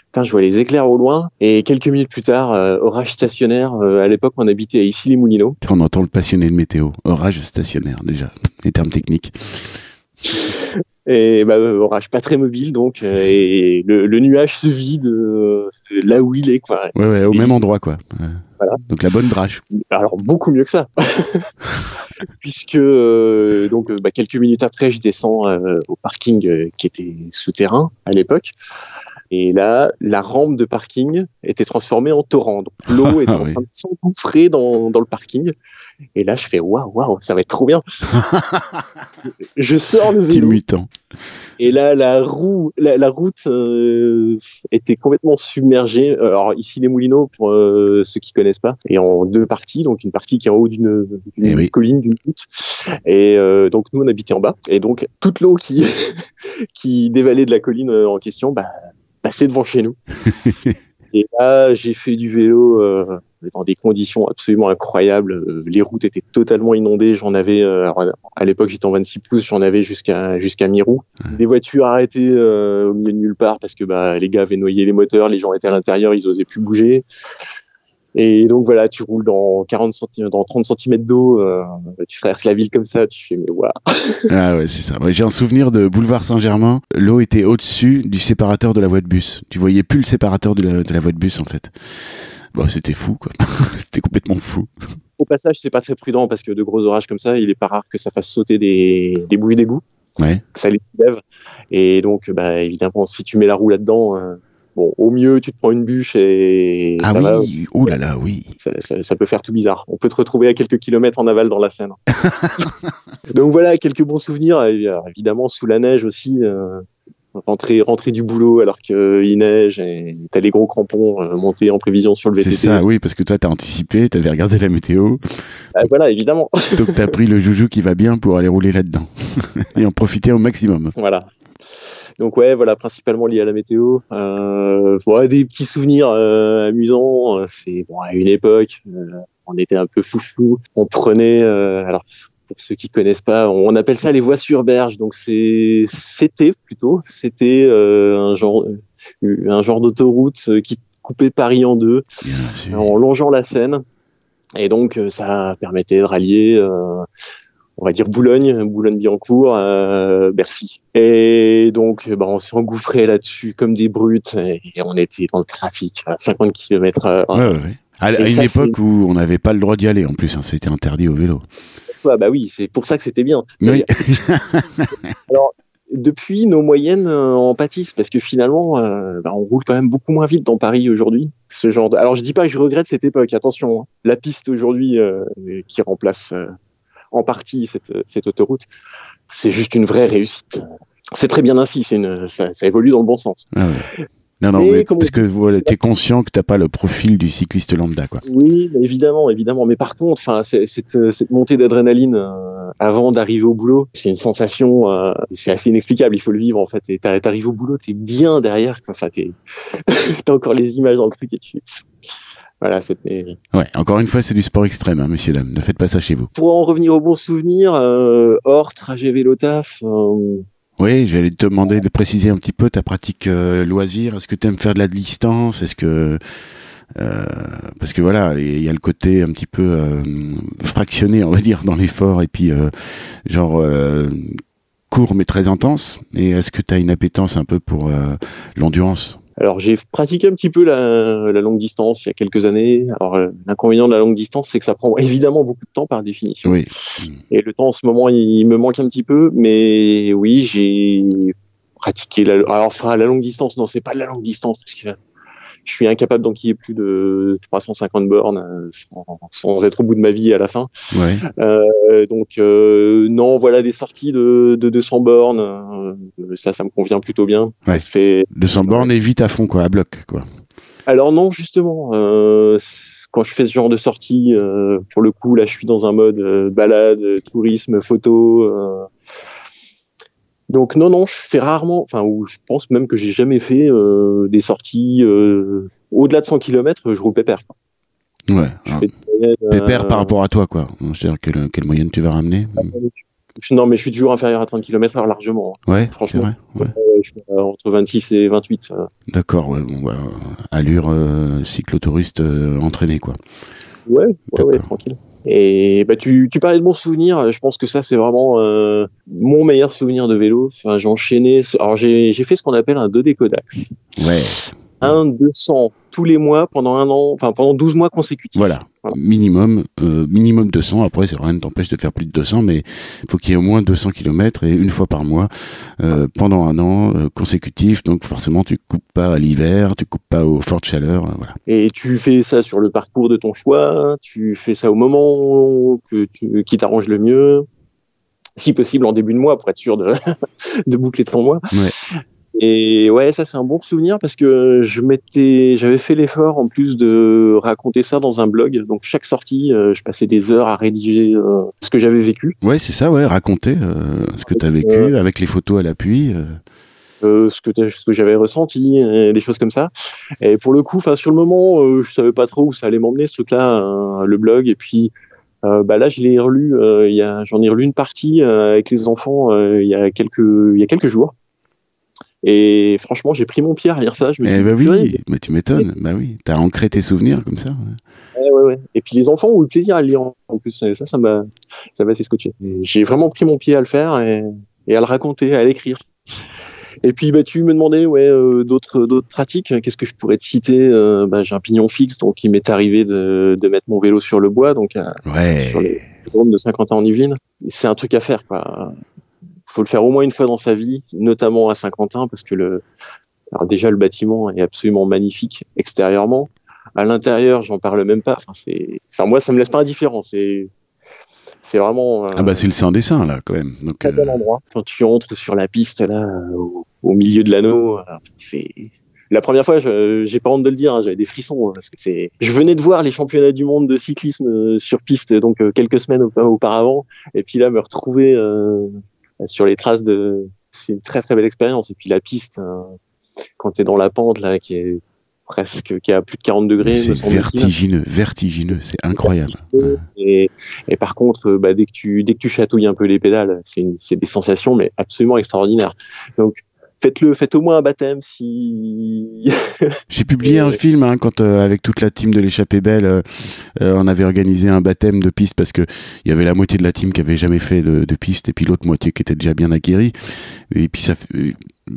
putain, je vois les éclairs au loin, et quelques minutes plus tard, euh, orage stationnaire. À l'époque, on habitait à Issy-les-Moulineaux. On entend le passionné de météo. Orage stationnaire, déjà. Les termes techniques. Et bah, euh, orage pas très mobile, donc, euh, et le, le nuage se vide euh, là où il est, quoi. Ouais, ouais, au même endroit, quoi. Ouais. Voilà. Donc la bonne drache. Alors beaucoup mieux que ça, puisque euh, donc bah, quelques minutes après, je descends euh, au parking qui était souterrain à l'époque, et là, la rampe de parking était transformée en torrent. Donc l'eau était Ah en oui. train de s'engouffrer dans, dans le parking. Et là, je fais waouh, waouh, ça va être trop bien. je sors le vélo mutant. et là, la roue, la, la route euh, était complètement submergée. Alors ici, les Moulineaux, pour euh, ceux qui connaissent pas, est en deux parties. Donc une partie qui est en haut d'une Eh oui. colline, d'une butte. Et euh, donc nous, on habitait en bas. Et donc toute l'eau qui qui dévalait de la colline en question, bah, passait devant chez nous. Et là, j'ai fait du vélo dans des conditions absolument incroyables. Euh, Les routes étaient totalement inondées. J'en avais, euh, à l'époque, j'étais en 26 pouces, j'en avais jusqu'à jusqu'à mi-roue. Les voitures arrêtées euh, au milieu de nulle part parce que bah, les gars avaient noyé les moteurs, les gens étaient à l'intérieur, ils osaient plus bouger. Et donc voilà, tu roules dans 40 cm, dans 30 cm d'eau, euh, tu traverses la ville comme ça, tu fais mais waouh. Ah ouais, c'est ça. J'ai un souvenir de boulevard Saint-Germain. L'eau était au-dessus du séparateur de la voie de bus. Tu voyais plus le séparateur de la, de la voie de bus, en fait. Bon, c'était fou, quoi. c'était complètement fou. Au passage, c'est pas très prudent parce que de gros orages comme ça, il est pas rare que ça fasse sauter des, des d'égout. Ouais. que ça les soulève. Et donc, bah, évidemment, si tu mets la roue là-dedans, euh, bon, au mieux, tu te prends une bûche et Ah ça, va, oui, oh là là, oui. ça, ça- ça peut faire tout bizarre. On peut te retrouver à quelques kilomètres en aval dans la Seine. donc voilà, quelques bons souvenirs. Et, alors, évidemment, sous la neige aussi. euh, Rentrer, rentrer du boulot alors qu'il neige et t'as les gros crampons euh, montés en prévision sur le C'est VTT. ça, oui, parce que toi, t'as anticipé, t'avais regardé la météo, Ah, voilà, évidemment. donc t'as pris le joujou qui va bien pour aller rouler là-dedans. Et en profiter au maximum. Voilà. Donc ouais, voilà, principalement lié à la météo. Euh, ouais, des petits souvenirs euh, amusants. Euh, C'est bon à une époque, on était un peu foufou. On prenait, alors pour ceux qui connaissent pas, on appelle ça les voies sur berge. Donc c'est c'était plutôt, c'était euh, un genre un genre d'autoroute qui coupait Paris en deux, en longeant la Seine. Et donc ça permettait de rallier on va dire Boulogne, Boulogne-Billancourt, euh, Bercy. Et donc, bah, on s'est engouffré là-dessus comme des brutes et, on était dans le trafic à 50 km. Ouais, ouais, À, une époque où on n'avait pas le droit d'y aller en plus, hein, c'était interdit au vélo. Bah oui, c'est pour ça que c'était bien. Oui. Alors, depuis, nos moyennes euh, en pâtissent parce que finalement, euh, bah, on roule quand même beaucoup moins vite dans Paris aujourd'hui. Ce genre de... Alors, je dis pas que je regrette cette époque. Attention, hein. la piste aujourd'hui euh, qui remplace en partie cette, cette autoroute, c'est juste une vraie réussite. C'est très bien ainsi, c'est une, ça, ça, évolue dans le bon sens. Ah non, non, mais parce que voilà, tu es conscient que tu pas le profil du cycliste lambda. Quoi. Oui, évidemment, évidemment. Mais par contre, cette, cette montée d'adrénaline euh, avant d'arriver au boulot, c'est une sensation, euh, c'est assez inexplicable. Il faut le vivre en fait. Et t'arrives au boulot, t'es bien derrière. Enfin, as encore les images dans le truc et tu voilà, c'était. Ouais, encore une fois, c'est du sport extrême, hein, messieurs dames. Ne faites pas ça chez vous. Pour en revenir aux bons souvenirs, euh, hors trajet vélo taf. Euh... Oui, j'allais te demander de préciser un petit peu ta pratique euh, loisir. Est-ce que tu aimes faire de la distance? Est-ce que euh, parce que voilà, il y a le côté un petit peu euh, fractionné, on va dire, dans l'effort, et puis euh, genre court mais très intense. Et est-ce que tu as une appétence un peu pour l'endurance? Alors j'ai pratiqué un petit peu la, la, longue distance il y a quelques années. Alors euh, l'inconvénient de la longue distance, c'est que ça prend évidemment beaucoup de temps par définition. Oui. Et le temps en ce moment, il me manque un petit peu. Mais oui, j'ai pratiqué la. Alors enfin la longue distance, non, c'est pas de la longue distance parce que je suis incapable d'enquiller plus de 350 bornes euh, sans, être au bout de ma vie à la fin. Ouais. Euh, donc euh, non, voilà des sorties de, de 200 bornes, euh, ça, ça me convient plutôt bien. Ouais. Ça fait 200 bornes et vite à fond quoi, à bloc quoi. Alors non, justement, euh, quand je fais ce genre de sortie, euh, pour le coup, là, je suis dans un mode balade, tourisme, photo. Donc non, non, je fais rarement, enfin, ou je pense même que j'ai jamais fait euh, des sorties euh, au-delà de 100 km, je roule pépère. Quoi. Ouais. pépère euh, par rapport à toi, quoi. C'est-à-dire quelle, quelle, moyenne tu vas ramener? Non, mais je suis toujours inférieur à 30 km largement. Hein. Ouais, franchement. Vrai, ouais. je suis entre 26 et 28. D'accord, ouais, bon, bah, allure cyclotouriste entraîné, quoi. Ouais, ouais, ouais, tranquille. Et bah, tu, tu parlais de bons souvenirs. Je pense que ça, c'est vraiment euh, mon meilleur souvenir de vélo. Enfin, j'ai. Alors, j'ai fait ce qu'on appelle un 2D Codax. Ouais. Un 200 tous les mois pendant un an, enfin pendant 12 mois consécutifs. Voilà, minimum, euh, minimum 200. Après, c'est rien ne t'empêche de faire plus de 200, mais il faut qu'il y ait au moins 200 km et une fois par mois euh, pendant un an euh, consécutif. Donc forcément, tu coupes pas à l'hiver, tu coupes pas aux fortes chaleurs, voilà. Et tu fais ça sur le parcours de ton choix. Tu fais ça au moment que tu, qui t'arrange le mieux si possible en début de mois pour être sûr de, de boucler ton mois. Ouais. Et ouais, ça c'est un bon souvenir parce que je m'étais, j'avais fait l'effort en plus de raconter ça dans un blog. Donc chaque sortie, euh, je passais des heures à rédiger euh, ce que j'avais vécu. Ouais, c'est ça, ouais, raconter euh, ce que tu as vécu avec les photos à l'appui. ce que ce que j'avais ressenti, des choses comme ça. Et pour le coup, enfin sur le moment, je savais pas trop où ça allait m'emmener ce truc-là, le blog. Et puis bah là, je l'ai relu. il y a, j'en ai relu une partie avec les enfants il y a quelques il y a quelques jours. Et franchement, j'ai pris mon pied à lire ça. Je me eh bah oui, mais tu m'étonnes. Bah oui, t'as ancré tes souvenirs comme ça. Ouais. Ouais, ouais, Et puis les enfants ont eu le plaisir à le lire en plus. ça, ça m'a, ça m'a assez scotché. J'ai vraiment pris mon pied à le faire et, et à le raconter, à l'écrire. Et puis bah, tu me demandais ouais euh, d'autres d'autres pratiques. Qu'est-ce que je pourrais te citer? Euh, bah, J'ai un pignon fixe, donc il m'est arrivé de, de mettre mon vélo sur le bois, donc ouais. sur les de 50 ans en Yvelines. C'est un truc à faire quoi faut le faire au moins une fois dans sa vie, notamment à Saint-Quentin, parce que le, alors déjà le bâtiment est absolument magnifique extérieurement. À l'intérieur, j'en parle même pas. Enfin, c'est, enfin moi, ça me laisse pas indifférent. C'est, c'est vraiment. Euh, ah bah c'est le saint dessin là quand même. Donc. Un bel endroit. Quand tu entres sur la piste là, au, milieu de l'anneau, c'est. La première fois, j'ai pas honte de le dire, hein, j'avais des frissons hein, parce que c'est. Je venais de voir les championnats du monde de cyclisme euh, sur piste donc euh, quelques semaines auparavant, et puis là me retrouver sur les traces de. C'est une très très belle expérience. Et puis la piste, hein, quand tu es dans la pente là, qui est presque qui a plus de 40 degrés. C'est vertigineux, vertigineux, c'est incroyable. Et, et, par contre, bah, dès que tu dès que tu chatouilles un peu les pédales, c'est des sensations mais absolument extraordinaires. Donc faites-le, faites au moins un baptême si. J'ai publié un film hein, quand euh, avec toute la team de l'échappée belle, euh, euh, on avait organisé un baptême de piste parce que il y avait la moitié de la team qui avait jamais fait de, de piste et puis l'autre moitié qui était déjà bien acquérie. Et puis ça,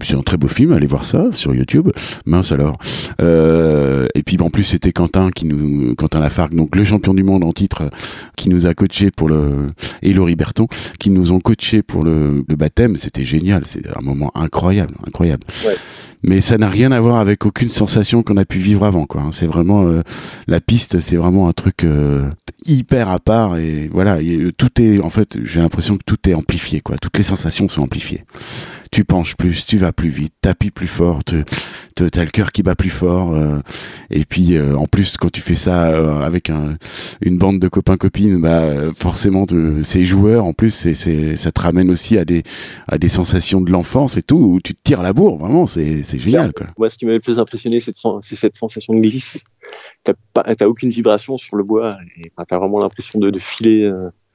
c'est un très beau film, allez voir ça sur YouTube. Mince alors. Euh, et puis en plus c'était Quentin qui nous, Quentin Lafargue, donc le champion du monde en titre, qui nous a coaché pour le et Laurie Berton, qui nous ont coaché pour le, le baptême. C'était génial, c'est un moment incroyable, incroyable. Ouais mais ça n'a rien à voir avec aucune sensation qu'on a pu vivre avant quoi c'est vraiment euh, la piste c'est vraiment un truc euh, hyper à part et voilà tout est en fait j'ai l'impression que tout est amplifié quoi toutes les sensations sont amplifiées tu penches plus, tu vas plus vite, t'appuies plus fort, t'as le cœur qui bat plus fort. Euh, et puis euh, en plus, quand tu fais ça euh, avec un, une bande de copains copines, bah forcément, ces joueurs, en plus, c'est, c'est, ça te ramène aussi à des, à des sensations de l'enfance et tout, où tu te tires la bourre. Vraiment, c'est, c'est génial. Quoi. Moi, ce qui m'avait le plus impressionné, c'est, c'est cette sensation de glisse. T'as, pas, t'as aucune vibration sur le bois et t'as vraiment l'impression de, de filer.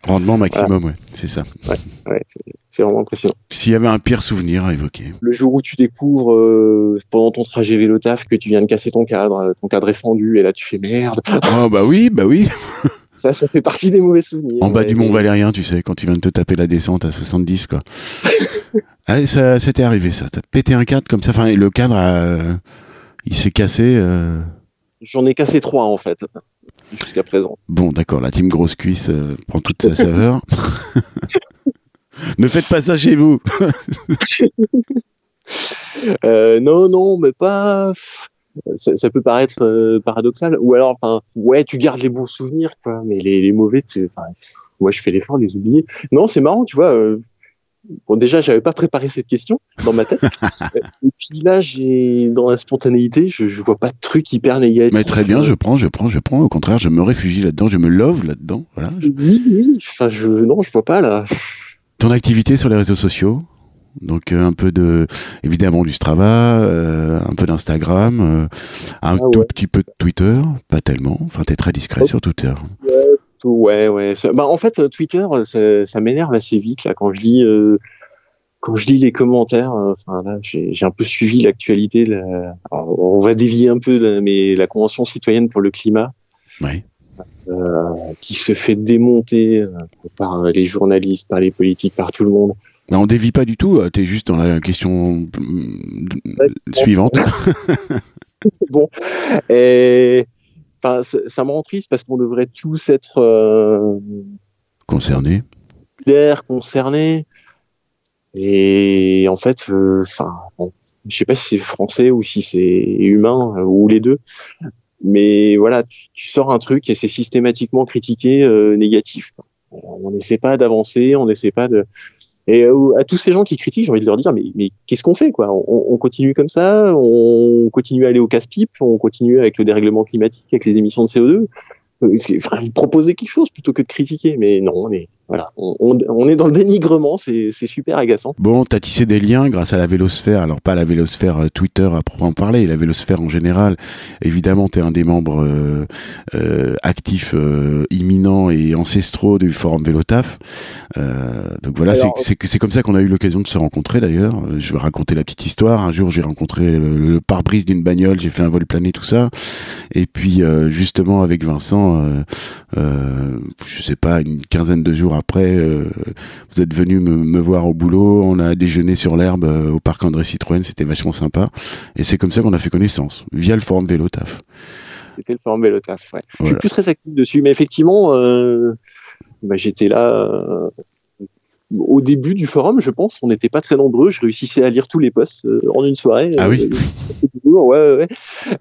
Rendement maximum, ouais, c'est ça. Ouais, ouais c'est vraiment impressionnant. S'il y avait un pire souvenir à évoquer. Le jour où tu découvres euh, pendant ton trajet vélo taf que tu viens de casser ton cadre, euh, ton cadre est fendu et là tu fais merde. Oh bah oui, bah oui. ça, ça fait partie des mauvais souvenirs. En bas du Mont Valérien, tu sais, quand tu viens de te taper la descente à 70, quoi. ah, ça, c'était arrivé, ça. T'as pété un cadre comme ça. Enfin, le cadre, il s'est cassé. Euh... J'en ai cassé trois en fait jusqu'à présent. Bon, d'accord, la team grosse cuisse euh, prend toute sa saveur. ne faites pas ça chez vous. euh, non, non, mais pas. Ça, ça peut paraître euh, paradoxal. Ou alors, enfin, ouais, tu gardes les bons souvenirs, quoi, mais les, les mauvais, enfin, moi, je fais l'effort de les oublier. Non, c'est marrant, tu vois. Bon, déjà, j'avais pas préparé cette question dans ma tête. et puis là, j'ai dans la spontanéité, je, je vois pas de truc hyper négatif. Mais très bien, je prends, je prends, je prends. Au contraire, je me réfugie là-dedans, je me love là-dedans. Voilà. Oui, oui. Enfin, je non, je vois pas là. Ton activité sur les réseaux sociaux, donc euh, un peu de, évidemment du Strava, euh, un peu d'Instagram, euh, un ah tout petit peu de Twitter, pas tellement. Enfin, t'es très discret oh. sur Twitter. Ouais, Ouais, ouais. Bah, en fait, Twitter, ça, ça m'énerve assez vite là quand je lis. Euh, quand je lis les commentaires, euh, enfin là, j'ai un peu suivi l'actualité. On va dévier un peu, mais la Convention citoyenne pour le climat, ouais. euh, qui se fait démonter euh, par les journalistes, par les politiques, par tout le monde. Mais on dévie pas du tout. Tu es juste dans la question suivante. bon, et Enfin, ça me rend triste parce qu'on devrait tous être euh, concernés, d'air concernés. Et en fait, euh, enfin, bon, je sais pas si c'est français ou si c'est humain ou les deux. Mais voilà, tu, tu sors un truc et c'est systématiquement critiqué euh, négatif. On n'essaie pas d'avancer, on n'essaie pas de. Et euh, à tous ces gens qui critiquent, j'ai envie de leur dire, mais, mais qu'est-ce qu'on fait quoi? On, on, continue comme ça, on continue à aller au casse-pipe, on continue avec le dérèglement climatique, avec les émissions de CO2. Euh, vous proposez quelque chose plutôt que de critiquer, mais non, on est voilà, on, on, est dans le dénigrement, c'est super agaçant. Bon, t'as tissé des liens grâce à la vélosphère, alors pas la vélosphère euh, Twitter à proprement parler, la vélosphère en général. Évidemment, t'es un des membres euh, euh, actifs, euh, imminents et ancestraux du forum Vélotaf. Donc voilà, c'est comme ça qu'on a eu l'occasion de se rencontrer d'ailleurs. Je vais raconter la petite histoire. Un jour, j'ai rencontré le, le pare-brise d'une bagnole, j'ai fait un vol plané, tout ça. Et puis, justement, avec Vincent, je sais pas, une quinzaine de jours après, euh, vous êtes venu me, me, voir au boulot, on a déjeuné sur l'herbe euh, au parc André Citroën, c'était vachement sympa. Et c'est comme ça qu'on a fait connaissance, via le forum Vélo Taf. C'était le forum Vélo Taf, ouais. Voilà. Je suis plus très actif dessus, mais effectivement, euh, bah, j'étais là au début du forum, je pense, on n'était pas très nombreux. Je réussissais à lire tous les posts euh, en une soirée. Ah oui. Euh, ouais, ouais.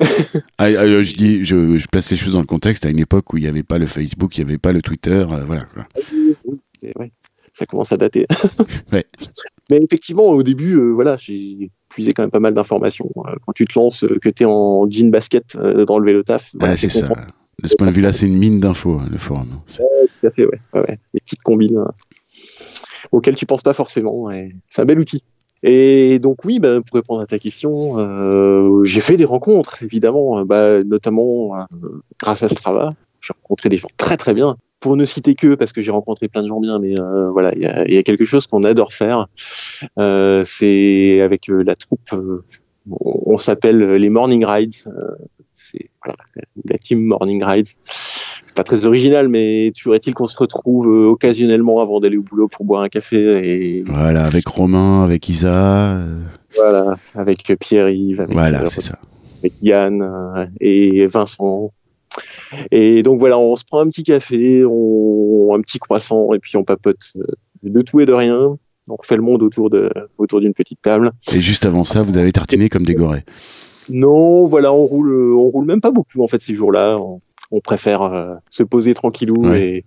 ah, ah, je dis, je, je, place les choses dans le contexte à une époque où il n'y avait pas le Facebook, il n'y avait pas le Twitter, euh, voilà. Ouais, ça commence à dater. ouais. Mais effectivement, au début, voilà, j'ai puisé quand même pas mal d'informations. Quand tu te lances, que tu es en jean basket dans le vélo taf, voilà, c'est ça. De ce point de vue-là, c'est une mine d'infos, hein, le forum. Ouais, tout à fait, ouais. ouais, Les petites combines auquel tu penses pas forcément. C'est un bel outil. Et donc oui, bah, pour répondre à ta question, euh, j'ai fait des rencontres, évidemment, bah, notamment euh, grâce à Strava. J'ai rencontré des gens très très bien. Pour ne citer que, parce que j'ai rencontré plein de gens bien, mais euh, voilà, il y a, y a, quelque chose qu'on adore faire. Euh, c'est avec euh, la troupe, euh, on s'appelle les Morning Rides. C'est voilà, la team Morning Rides. C'est pas très original, mais toujours est-il qu'on se retrouve occasionnellement avant d'aller au boulot pour boire un café. Et... Voilà, avec Romain, avec Isa. Voilà, avec Pierre-Yves, avec, voilà, c'est ça. avec Yann et Vincent. Et donc voilà, on se prend un petit café, on, un petit croissant, et puis on papote de tout et de rien. On fait le monde autour de autour d'une petite table. Et juste avant ça, vous avez tartiné comme des gorées. Non, voilà, on roule, on roule même pas beaucoup en fait ces jours-là. On, on préfère euh, se poser tranquillou Ouais. et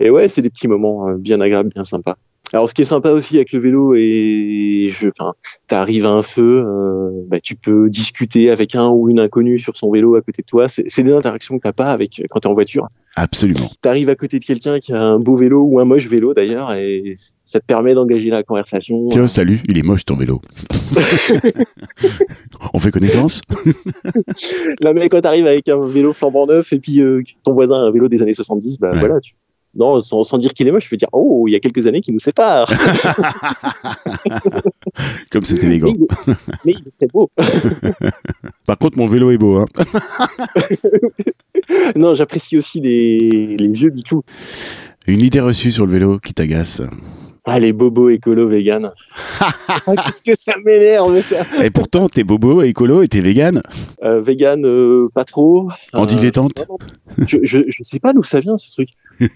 et ouais, c'est des petits moments euh, bien agréables, bien sympas. Alors, ce qui est sympa aussi avec le vélo, et je, enfin, t'arrives à un feu, euh, bah, tu peux discuter avec un ou une inconnue sur son vélo à côté de toi. C'est des interactions que t'as pas avec quand t'es en voiture. Absolument. T'arrives à côté de quelqu'un qui a un beau vélo ou un moche vélo d'ailleurs, et ça te permet d'engager la conversation. Tiens, salut, il est moche ton vélo. On fait connaissance? Là, mais quand t'arrives avec un vélo flambant neuf et puis euh, ton voisin a un vélo des années 70, bah Ouais. voilà. Tu... Non, sans, sans dire qu'il est moche, je peux dire, oh, il y a quelques années qui nous séparent. Comme c'est élégant. mais il est très beau. Par contre, mon vélo est beau. Hein. non, j'apprécie aussi des, les vieux bitou. Une idée reçue sur le vélo qui t'agace. Ah, les bobos écolo vegan. ah, Qu'est-ce que ça m'énerve, ça. Et pourtant, t'es bobo, écolo et t'es vegan. Euh, vegan, euh, pas trop. En Euh, dilettante. je, je, je sais pas d'où ça vient, ce truc.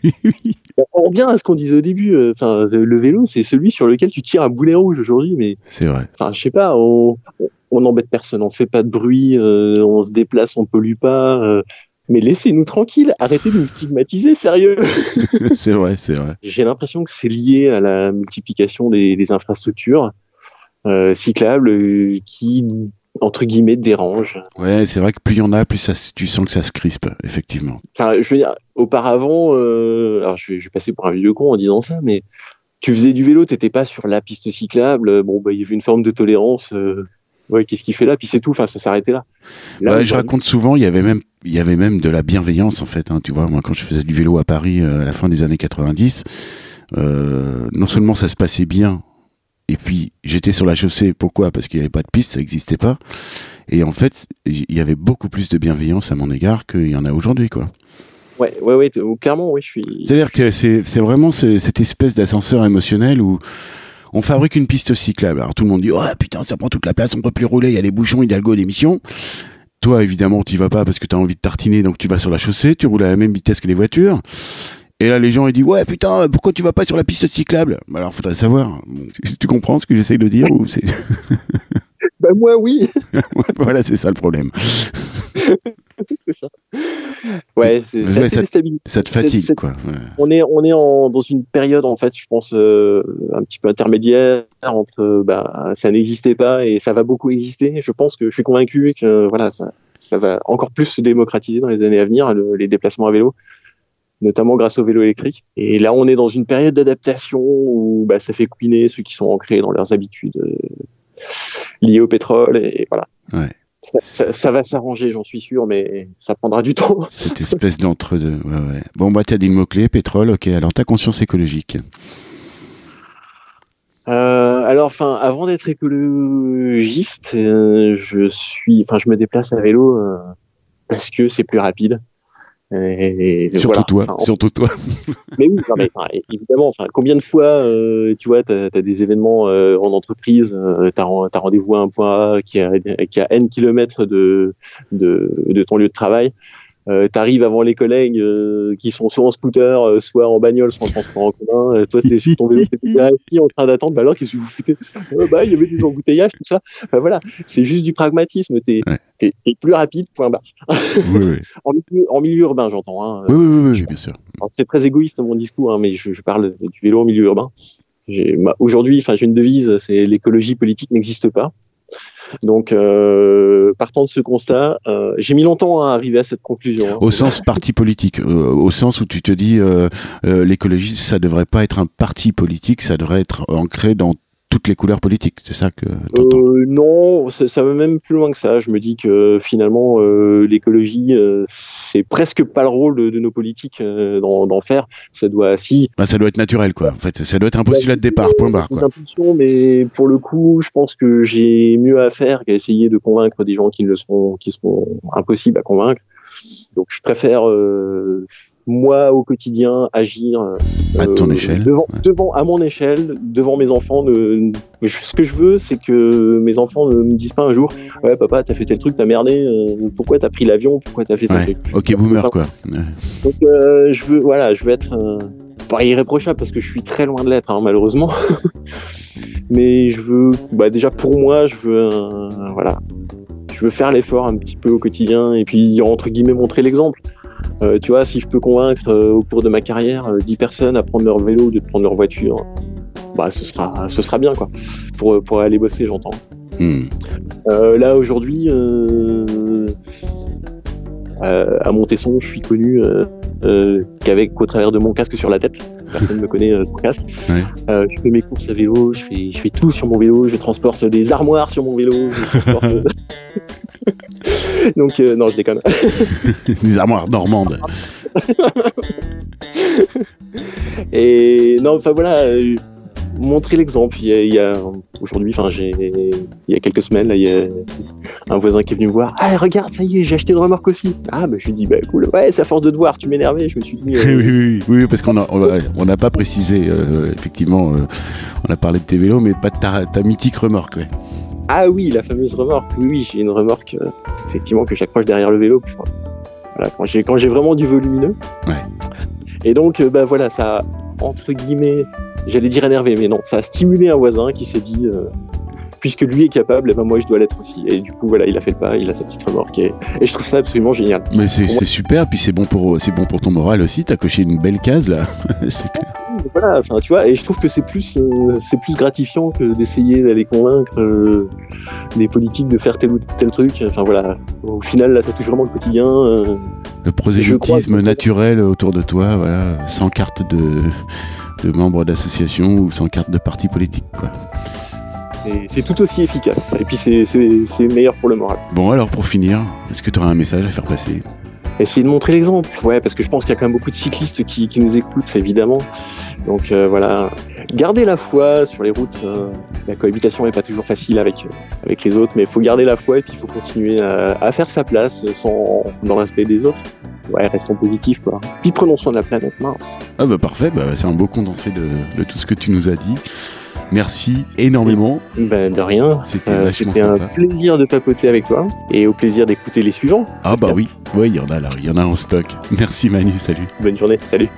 On revient à ce qu'on disait au début. euh, Enfin, le vélo, c'est celui sur lequel tu tires un boulet rouge aujourd'hui, mais C'est vrai. enfin, je sais pas, on, on- on n'embête personne, on fait pas de bruit, euh, on se déplace, on pollue pas. euh, mais laissez-nous tranquilles, arrêtez de nous stigmatiser, sérieux. c'est vrai, c'est vrai. J'ai l'impression que c'est lié à la multiplication des, des infrastructures euh, cyclables euh, qui, entre guillemets, dérangent. Ouais, c'est vrai que plus il y en a, plus ça, tu sens que ça se crispe, effectivement. Enfin, je veux dire, auparavant, euh, alors je vais, je vais passer pour un vieux con en disant ça, mais tu faisais du vélo, t'étais pas sur la piste cyclable, bon, bah, il y avait une forme de tolérance. euh, ouais, qu'est-ce qu'il fait là? Puis c'est tout, enfin, ça s'arrêtait là. Je raconte souvent, il y avait même, il y avait même de la bienveillance en fait. Hein, tu vois, moi quand je faisais du vélo à Paris euh, à la fin des années 90, euh, non seulement ça se passait bien, et puis j'étais sur la chaussée. Pourquoi? Parce qu'il n'y avait pas de piste, ça n'existait pas. Et en fait, il y avait beaucoup plus de bienveillance à mon égard qu'il y en a aujourd'hui, quoi. Ouais, ouais, ouais, clairement, oui, je suis. C'est-à-dire que c'est vraiment ce- cette espèce d'ascenseur émotionnel où on fabrique une piste cyclable. Alors tout le monde dit oh putain ça prend toute la place, on peut plus rouler, il y a les bouchons, Hidalgo d'émission. Toi évidemment tu vas pas parce que tu as envie de tartiner donc tu vas sur la chaussée, tu roules à la même vitesse que les voitures. Et là les gens ils disent ouais putain pourquoi tu vas pas sur la piste cyclable? Bah, Alors faudrait savoir. Tu comprends ce que j'essaye de dire ou c'est Bah, moi, oui, voilà c'est ça le problème. c'est ça. Ouais, c'est Ouais, ça- te fatigue quoi. Ouais. on est on est en, dans une période en fait je pense euh, un petit peu intermédiaire entre bah ça n'existait pas et ça va beaucoup exister je pense que je suis convaincu que voilà ça ça va encore plus se démocratiser dans les années à venir le- les déplacements à vélo notamment grâce au vélo électrique et là on est dans une période d'adaptation où bah, ça fait couiner ceux qui sont ancrés dans leurs habitudes euh, liées au pétrole et, voilà Ouais. ça, ça- ça va s'arranger j'en suis sûr mais ça prendra du temps Cette espèce d'entre-deux. Ouais, ouais. Bon bah t'as dit le mot clé pétrole. Ok alors ta conscience écologique. Euh, alors, enfin, avant d'être écologiste, euh, je suis, enfin, je me déplace à vélo euh, parce que c'est plus rapide. Et, Surtout voilà. toi. Enfin, Surtout toi. mais oui, non, mais, enfin, é- évidemment. Enfin, combien de fois, euh, tu vois, t'as as des événements euh, en entreprise, euh, t'as ren- t'as rendez-vous à un point A qui a, qui a n kilomètres de, de de ton lieu de travail. Euh, T'arrives avant les collègues euh, qui sont soit en scooter, euh, soit en bagnole, soit en transport en commun. Euh, toi, t'es sur ton vélo, t'es derrière qui en train d'attendre. Bah alors, qu'est-ce que vous foutez? Euh, Bah, il y avait des embouteillages, tout ça. Enfin, voilà, c'est juste du pragmatisme. T'es Ouais. plus rapide, point barre. oui, oui. En milieu, en milieu urbain, j'entends. Hein. Oui, oui, oui, oui, bien sûr. C'est très égoïste mon discours, hein, mais je, je parle du vélo en milieu urbain. Aujourd'hui, enfin, j'ai une devise, c'est l'écologie politique n'existe pas. Donc, euh, partant de ce constat, euh, j'ai mis longtemps à arriver à cette conclusion. hein. Au sens parti politique, euh, au sens où tu te dis euh, euh, l'écologie, ça devrait pas être un parti politique, ça devrait être ancré dans toutes les couleurs politiques. C'est ça que euh, Non, ça, ça, va même plus loin que ça. Je me dis que finalement, euh, l'écologie, euh, c'est presque pas le rôle de, nos politiques euh, d'en faire. Ça doit, si. Bah, ça doit être naturel, quoi. En fait, ça doit être un postulat de départ, point barre. Quoi. mais pour le coup, je pense que j'ai mieux à faire qu'à essayer de convaincre des gens qui ne le sont, qui sont impossibles à convaincre. Donc, je préfère moi au quotidien agir à ton euh, échelle. devant, devant à mon échelle devant mes enfants ne, ce que je veux c'est que mes enfants ne me disent pas un jour ouais papa t'as fait tel truc t'as merdé euh, pourquoi t'as pris l'avion pourquoi t'as fait tel truc? Ok boomer quoi. donc euh, je veux voilà je veux être pas irréprochable parce que je suis très loin de l'être hein, malheureusement. Mais je veux bah déjà pour moi je veux voilà je veux faire l'effort un petit peu au quotidien et puis entre guillemets montrer l'exemple euh, tu vois, si je peux convaincre euh, au cours de ma carrière 10 euh, personnes à prendre leur vélo de prendre leur voiture, bah ce sera, ce sera bien quoi. Pour, pour aller bosser, j'entends. Hmm. là aujourd'hui, à Montesson, je suis connu qu'avec qu'au travers de mon casque sur la tête. Personne ne me connaît sans casque. je fais mes courses à vélo, je fais, je fais tout sur mon vélo, je transporte des armoires sur mon vélo. Donc, euh, non, je déconne. Des armoires normandes. Et non, enfin voilà, euh, montrer l'exemple. Il y a, aujourd'hui, enfin, j'ai, il y a quelques semaines, là, il y a un voisin qui est venu me voir. Ah, regarde, ça y est, j'ai acheté une remorque aussi. Ah, bah, je lui dis, bah, cool. Ouais, c'est à force de te voir, tu m'énervais. Je me suis dit. Euh, oui, oui, oui, parce qu'on on n'a pas précisé, effectivement, on a parlé de tes vélos, mais pas de ta, ta mythique remorque. Ah oui, la fameuse remorque. Oui, oui j'ai une remorque euh, effectivement que j'accroche derrière le vélo. Voilà, quand j'ai quand j'ai vraiment du volumineux. Ouais. Et donc euh, bah voilà, ça entre guillemets, j'allais dire énervé, mais non, ça a stimulé un voisin qui s'est dit euh, puisque lui est capable, et eh ben moi je dois l'être aussi. Et du coup voilà, il a fait le pas, il a sa petite remorque et, je trouve ça absolument génial. Mais c'est super, puis c'est bon pour bon pour ton moral aussi. T'as coché une belle case là. c'est clair. Voilà, enfin tu vois, et je trouve que c'est plus euh, c'est plus gratifiant que d'essayer d'aller convaincre euh, des politiques de faire tel ou tel truc. Enfin voilà, au final là ça touche vraiment le quotidien. Euh, le prosélytisme naturel autour de toi, voilà, sans carte de de membre d'association ou sans carte de parti politique quoi c'est tout aussi efficace. Et puis c'est meilleur pour le moral. Bon, alors pour finir, est-ce que tu auras un message à faire passer? Essayer de montrer l'exemple, ouais, parce que je pense qu'il y a quand même beaucoup de cyclistes qui, nous écoutent, évidemment. Donc euh, voilà, garder la foi sur les routes. Euh, la cohabitation n'est pas toujours facile avec, avec les autres, mais il faut garder la foi et puis il faut continuer à, faire sa place sans, dans l'aspect des autres ouais, restons positifs, quoi. Puis prenons soin de la planète, mince. Ah bah parfait, bah, c'est un beau condensé de, de, tout ce que tu nous as dit. Merci énormément. Ben, de rien. C'était euh, un plaisir de papoter avec toi et au plaisir d'écouter les suivants. Ah bah oui, oui, il y en a là, il y en a en stock. Merci Manu, salut. Bonne journée, salut.